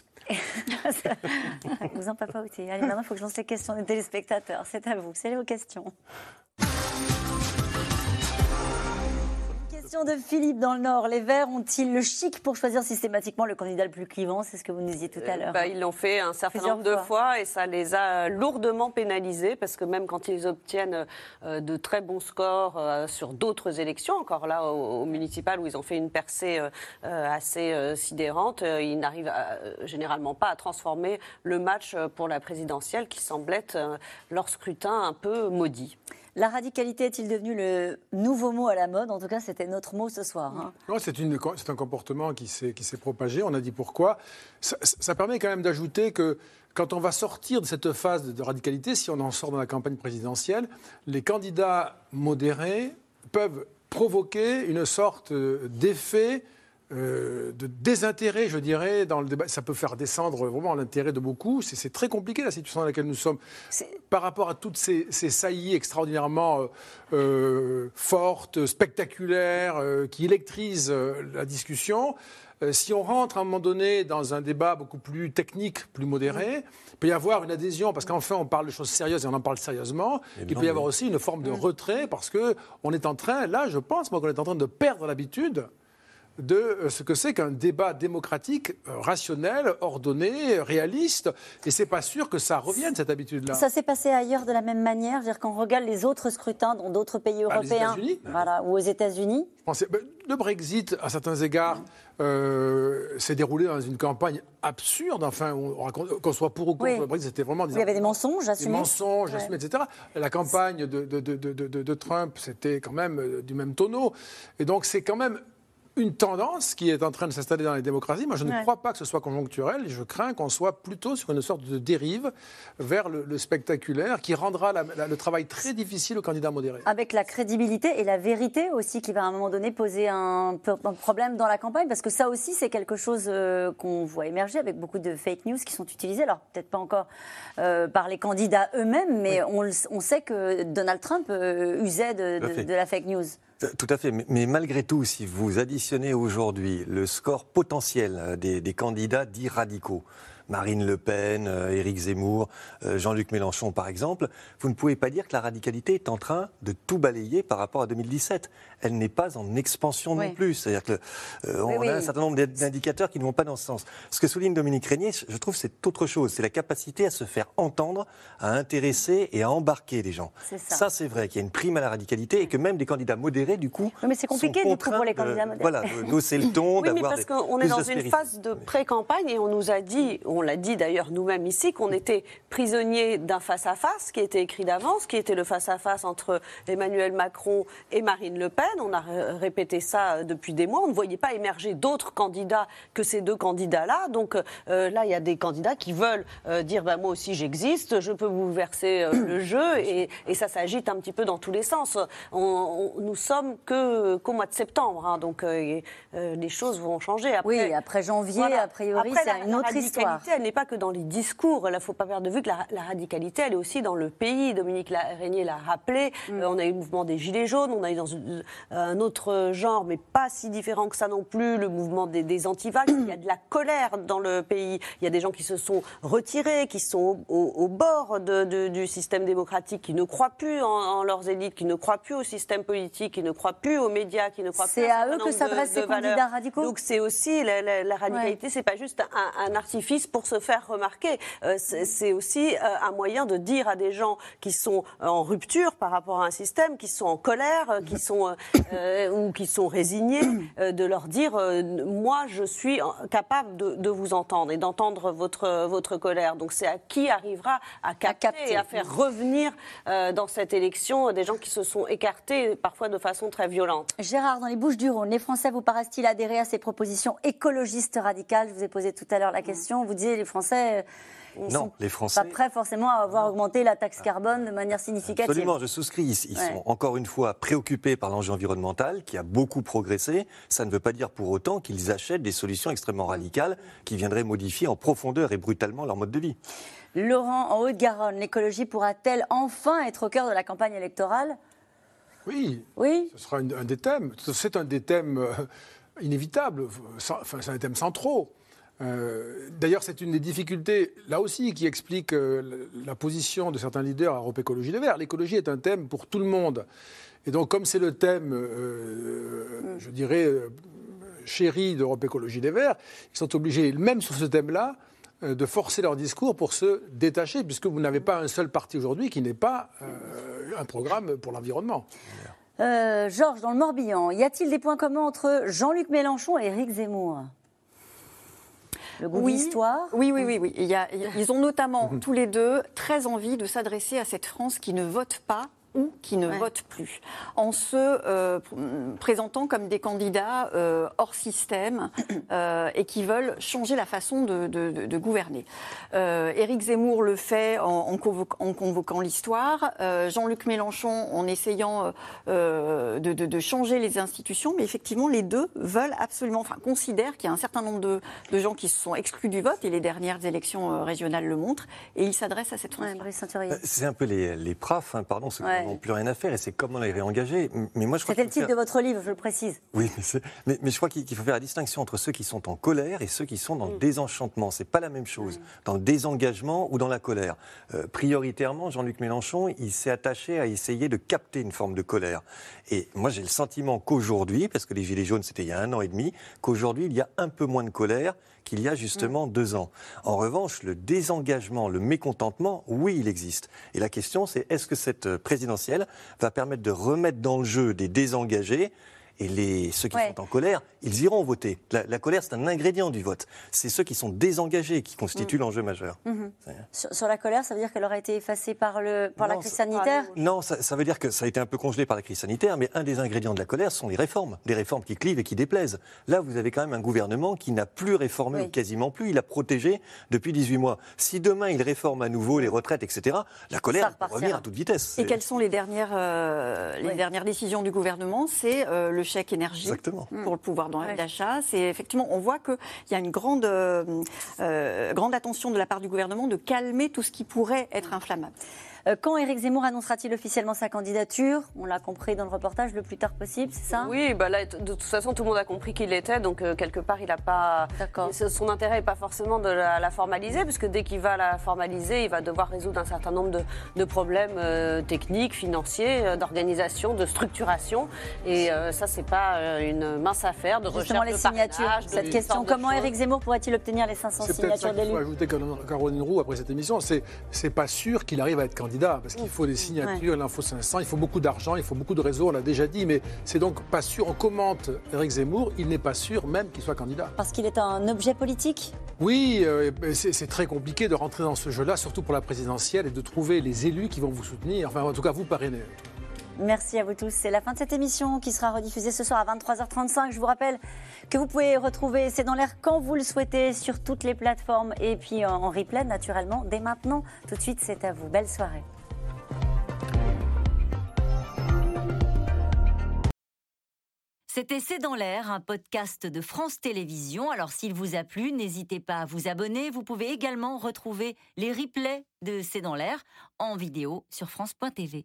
Vous en papaotez. Allez, maintenant, il faut que je lance les questions des téléspectateurs. C'est à vous. C'est vos questions. Question de Philippe dans le Nord. Les Verts ont-ils le chic pour choisir systématiquement le candidat le plus clivant? C'est ce que vous nous disiez tout à l'heure. Bah, ils l'ont fait un certain Plusieurs nombre de fois. fois. et ça les a lourdement pénalisés parce que même quand ils obtiennent euh, de très bons scores euh, sur d'autres élections, encore là au, au municipal où ils ont fait une percée euh, euh, assez euh, sidérante, euh, ils n'arrivent euh, généralement pas à transformer le match euh, pour la présidentielle qui semble être euh, leur scrutin un peu maudit. La radicalité est-il devenu le nouveau mot à la mode? En tout cas, c'était notre mot ce soir. hein. Non, c'est un comportement qui s'est propagé. On a dit pourquoi. Ça, ça permet quand même d'ajouter que quand on va sortir de cette phase de, de radicalité, si on en sort dans la campagne présidentielle, les candidats modérés peuvent provoquer une sorte euh, d'effet euh, de désintérêt, je dirais, dans le débat. Ça peut faire descendre vraiment l'intérêt de beaucoup. C'est très compliqué la situation dans laquelle nous sommes. Par rapport à toutes ces, ces saillies extraordinairement euh, euh, fortes, spectaculaires, euh, qui électrisent euh, la discussion, si on rentre à un moment donné dans un débat beaucoup plus technique, plus modéré, il peut y avoir une adhésion, parce qu'enfin on parle de choses sérieuses et on en parle sérieusement. Il peut y avoir aussi une forme de retrait, parce que on est en train, là je pense, moi qu'on est en train de perdre l'habitude de euh, ce que c'est qu'un débat démocratique euh, rationnel, ordonné, réaliste. Et c'est pas sûr que ça revienne, cette habitude-là. Ça s'est passé ailleurs de la même manière. Je veux dire, quand on regarde les autres scrutins dans d'autres pays les européens, États-Unis? voilà, ou aux États-Unis, le Brexit, à certains égards, euh, s'est déroulé dans une campagne absurde. Enfin, qu'on soit pour ou contre Oui. le Brexit, c'était vraiment il y avait des mensonges des assumés. mensonges Ouais. assumés, etc. La campagne de, de- de- de- de- de Trump, c'était quand même du même tonneau. Et donc, c'est quand même une tendance qui est en train de s'installer dans les démocraties. Moi, je ne Ouais. crois pas que ce soit conjoncturel je crains qu'on soit plutôt sur une sorte de dérive vers le, le spectaculaire qui rendra la- la- le travail très difficile aux candidats modérés. Avec la crédibilité et la vérité aussi qui va à un moment donné poser un, problème dans la campagne, parce que ça aussi c'est quelque chose euh, qu'on voit émerger avec beaucoup de fake news qui sont utilisées, alors peut-être pas encore euh, par les candidats eux-mêmes, mais on, sait que Donald Trump euh, usait de la fake news. Tout à fait, mais, malgré tout, si vous additionnez aujourd'hui le score potentiel euh, des candidats dits radicaux, Marine Le Pen, euh, Éric Zemmour, euh, Jean-Luc Mélenchon par exemple, vous ne pouvez pas dire que la radicalité est en train de tout balayer par rapport à 2017. Elle n'est pas en expansion Oui. non plus. C'est-à-dire que euh, Oui, on oui. a un certain nombre d'indicateurs qui ne vont pas dans ce sens. Ce que souligne Dominique Régnier, je trouve, c'est autre chose. C'est la capacité à se faire entendre, à intéresser et à embarquer les gens. Ça. Ça, c'est vrai qu'il y a une prime à la radicalité et que même des candidats modérés, du coup, mais c'est compliqué sont du coup pour les candidats modérés. Voilà, d'hausser le ton, Oui, mais d'avoir parce qu'on est dans une phase de pré-campagne et on nous a dit, on l'a dit d'ailleurs nous-mêmes ici, qu'on était prisonniers d'un face-à-face qui était écrit d'avance, qui était le face-à-face entre Emmanuel Macron et Marine Le Pen. On a ré- répété ça euh, depuis des mois. On ne voyait pas émerger d'autres candidats que ces deux candidats-là. Donc euh, là, il y a des candidats qui veulent euh, dire bah, moi aussi j'existe, je peux vous verser euh, le jeu et, et ça s'agite un petit peu dans tous les sens. On, on- nous sommes que qu'au mois de septembre, hein, donc euh, et, euh, les choses vont changer. Après, Oui, après janvier, a priori, c'est une autre radicalité. Elle n'est pas que dans les discours. Il ne faut pas perdre de vue que la, la radicalité, elle est aussi dans le pays. Dominique Régnier l'a rappelé. Mm. Euh, on a eu le mouvement des Gilets jaunes. On a eu dans une- un autre genre, mais pas si différent que ça non plus, le mouvement des, des antivax. Il y a de la colère dans le pays. Il y a des gens qui se sont retirés, qui sont au, au- au bord de- de- du système démocratique, qui ne croient plus en, en leurs élites, qui ne croient plus au système politique, qui ne croient plus aux médias, qui ne croient C'est plus un à eux que s'adressent ces valeurs. candidats radicaux? Donc c'est aussi la, la- la radicalité, c'est pas juste un, un artifice pour se faire remarquer. Euh, c'est aussi euh, un moyen de dire à des gens qui sont euh, en rupture par rapport à un système, qui sont en colère, qui sont ou qui sont résignés, de leur dire moi je suis capable de, de vous entendre et d'entendre votre votre colère. Donc c'est à qui arrivera à capter, capter. et à faire revenir dans cette élection des gens qui se sont écartés parfois de façon très violente. Gérard, dans les Bouches du Rhône, les Français vous paraissent-ils adhérer à ces propositions écologistes radicales? Je vous ai posé tout à l'heure la question. Vous disiez les Français. euh, ils Non, sont les Français- Pas prêts forcément à avoir augmenté la taxe carbone de manière significative. Absolument, je souscris. Ils, ils Ouais. sont encore une fois préoccupés par l'enjeu environnemental qui a beaucoup progressé. Ça ne veut pas dire pour autant qu'ils achètent des solutions extrêmement radicales qui viendraient modifier en profondeur et brutalement leur mode de vie. Laurent, en Haute-Garonne, l'écologie pourra-t-elle enfin être au cœur de la campagne électorale? Oui, Oui. ce sera un des thèmes. C'est un des thèmes euh, inévitables. Enfin, c'est un thème centraux. Euh, D'ailleurs, c'est une des difficultés, là aussi, qui explique euh, la position de certains leaders à Europe Écologie Les Verts. L'écologie est un thème pour tout le monde. Et donc, comme c'est le thème, euh, je dirais, chéri d'Europe Écologie Les Verts, ils sont obligés, même sur ce thème-là, de forcer leur discours pour se détacher, puisque vous n'avez pas un seul parti aujourd'hui qui n'ait pas un programme pour l'environnement. Georges, dans le Morbihan, y a-t-il des points communs entre Jean-Luc Mélenchon et Éric Zemmour? Le goût de Oui. l'histoire Oui, oui, oui. oui. Il y a- ils ont notamment tous les deux très envie de s'adresser à cette France qui ne vote pas ou qui ne Ouais. vote plus, en se euh, pr- présentant comme des candidats euh, hors système euh, et qui veulent changer la façon de, de- de- de gouverner. Euh, Éric Zemmour le fait en, en convoc- en convoquant l'histoire, euh, Jean-Luc Mélenchon en essayant de, de- de changer les institutions, mais effectivement les deux veulent absolument, enfin considèrent qu'il y a un certain nombre de, de gens qui se sont exclus du vote et les dernières élections euh, régionales le montrent et ils s'adressent à cette. Euh, C'est un peu les, les profs, hein, pardon, Ouais. Qui n'ont plus rien à faire, et c'est comment les réengager. Mais moi, je crois C'était le titre de votre livre, je le précise. Oui, mais, mais- mais je crois qu'il faut faire la distinction entre ceux qui sont en colère et ceux qui sont dans Mm. le désenchantement. C'est pas la même chose. Dans le désengagement ou dans la colère. Euh, prioritairement, Jean-Luc Mélenchon, il s'est attaché à essayer de capter une forme de colère. Et moi, j'ai le sentiment qu'aujourd'hui, parce que les Gilets jaunes, c'était il y a un an et demi, qu'aujourd'hui, il y a un peu moins de colère qu'il y a justement Mm. deux ans. En revanche, le désengagement, le mécontentement, oui, il existe. Et la question, c'est est-ce que cette euh, présidentielle va permettre de remettre dans le jeu des désengagés Et les, ceux qui sont en colère, ils iront voter. La, colère, c'est un ingrédient du vote. C'est ceux qui sont désengagés qui constituent mm. l'enjeu majeur. Mm-hmm. Sur, la colère, ça veut dire qu'elle aurait été effacée par, le, par la crise sanitaire Non, ça, veut dire que ça a été un peu congelé par la crise sanitaire, mais un des ingrédients de la colère sont les réformes. Des réformes qui clivent et qui déplaisent. Là, vous avez quand même un gouvernement qui n'a plus réformé, ou quasiment plus. Il a protégé depuis 18 mois. Si demain, il réforme à nouveau les retraites, etc., la colère va revenir à toute vitesse. Et quelles sont les dernières, euh, les dernières décisions du gouvernement? C'est euh, le chèque énergie pour le pouvoir d'achat. C'est effectivement, on voit qu'il y a une grande, euh, grande attention de la part du gouvernement de calmer tout ce qui pourrait être inflammable. Euh, quand Éric Zemmour annoncera-t-il officiellement sa candidature? On l'a compris dans le reportage, le plus tard possible, c'est ça? Oui, bah là, de toute façon, tout le monde a compris qu'il l'était, donc euh, quelque part, il n'a pas. Son intérêt n'est pas forcément de la, formaliser, puisque dès qu'il va la formaliser, il va devoir résoudre un certain nombre de, problèmes euh, techniques, financiers, d'organisation, de structuration. Et ça, c'est pas une mince affaire de Justement, recherche les signatures. Cette question, comment Éric Zemmour pourrait-il obtenir les 500 signatures d'élus? C'est ajouter Caroline Roux après cette émission. C'est pas sûr qu'il arrive à être candidat parce qu'il faut des signatures, il en faut 500, il faut beaucoup d'argent, il faut beaucoup de réseaux, on l'a déjà dit, mais c'est donc pas sûr. On commente Eric Zemmour, il n'est pas sûr même qu'il soit candidat. Parce qu'il est un objet politique? Oui, euh, c'est très compliqué de rentrer dans ce jeu-là, surtout pour la présidentielle, et de trouver les élus qui vont vous soutenir, enfin en tout cas vous parrainer. Merci à vous tous. C'est la fin de cette émission qui sera rediffusée ce soir à 23h35. Je vous rappelle que vous pouvez retrouver C'est dans l'air quand vous le souhaitez sur toutes les plateformes et puis en replay naturellement dès maintenant. Tout de suite, c'est à vous. Belle soirée. C'était C'est dans l'air, un podcast de France Télévisions. Alors s'il vous a plu, n'hésitez pas à vous abonner. Vous pouvez également retrouver les replays de C'est dans l'air en vidéo sur France.tv.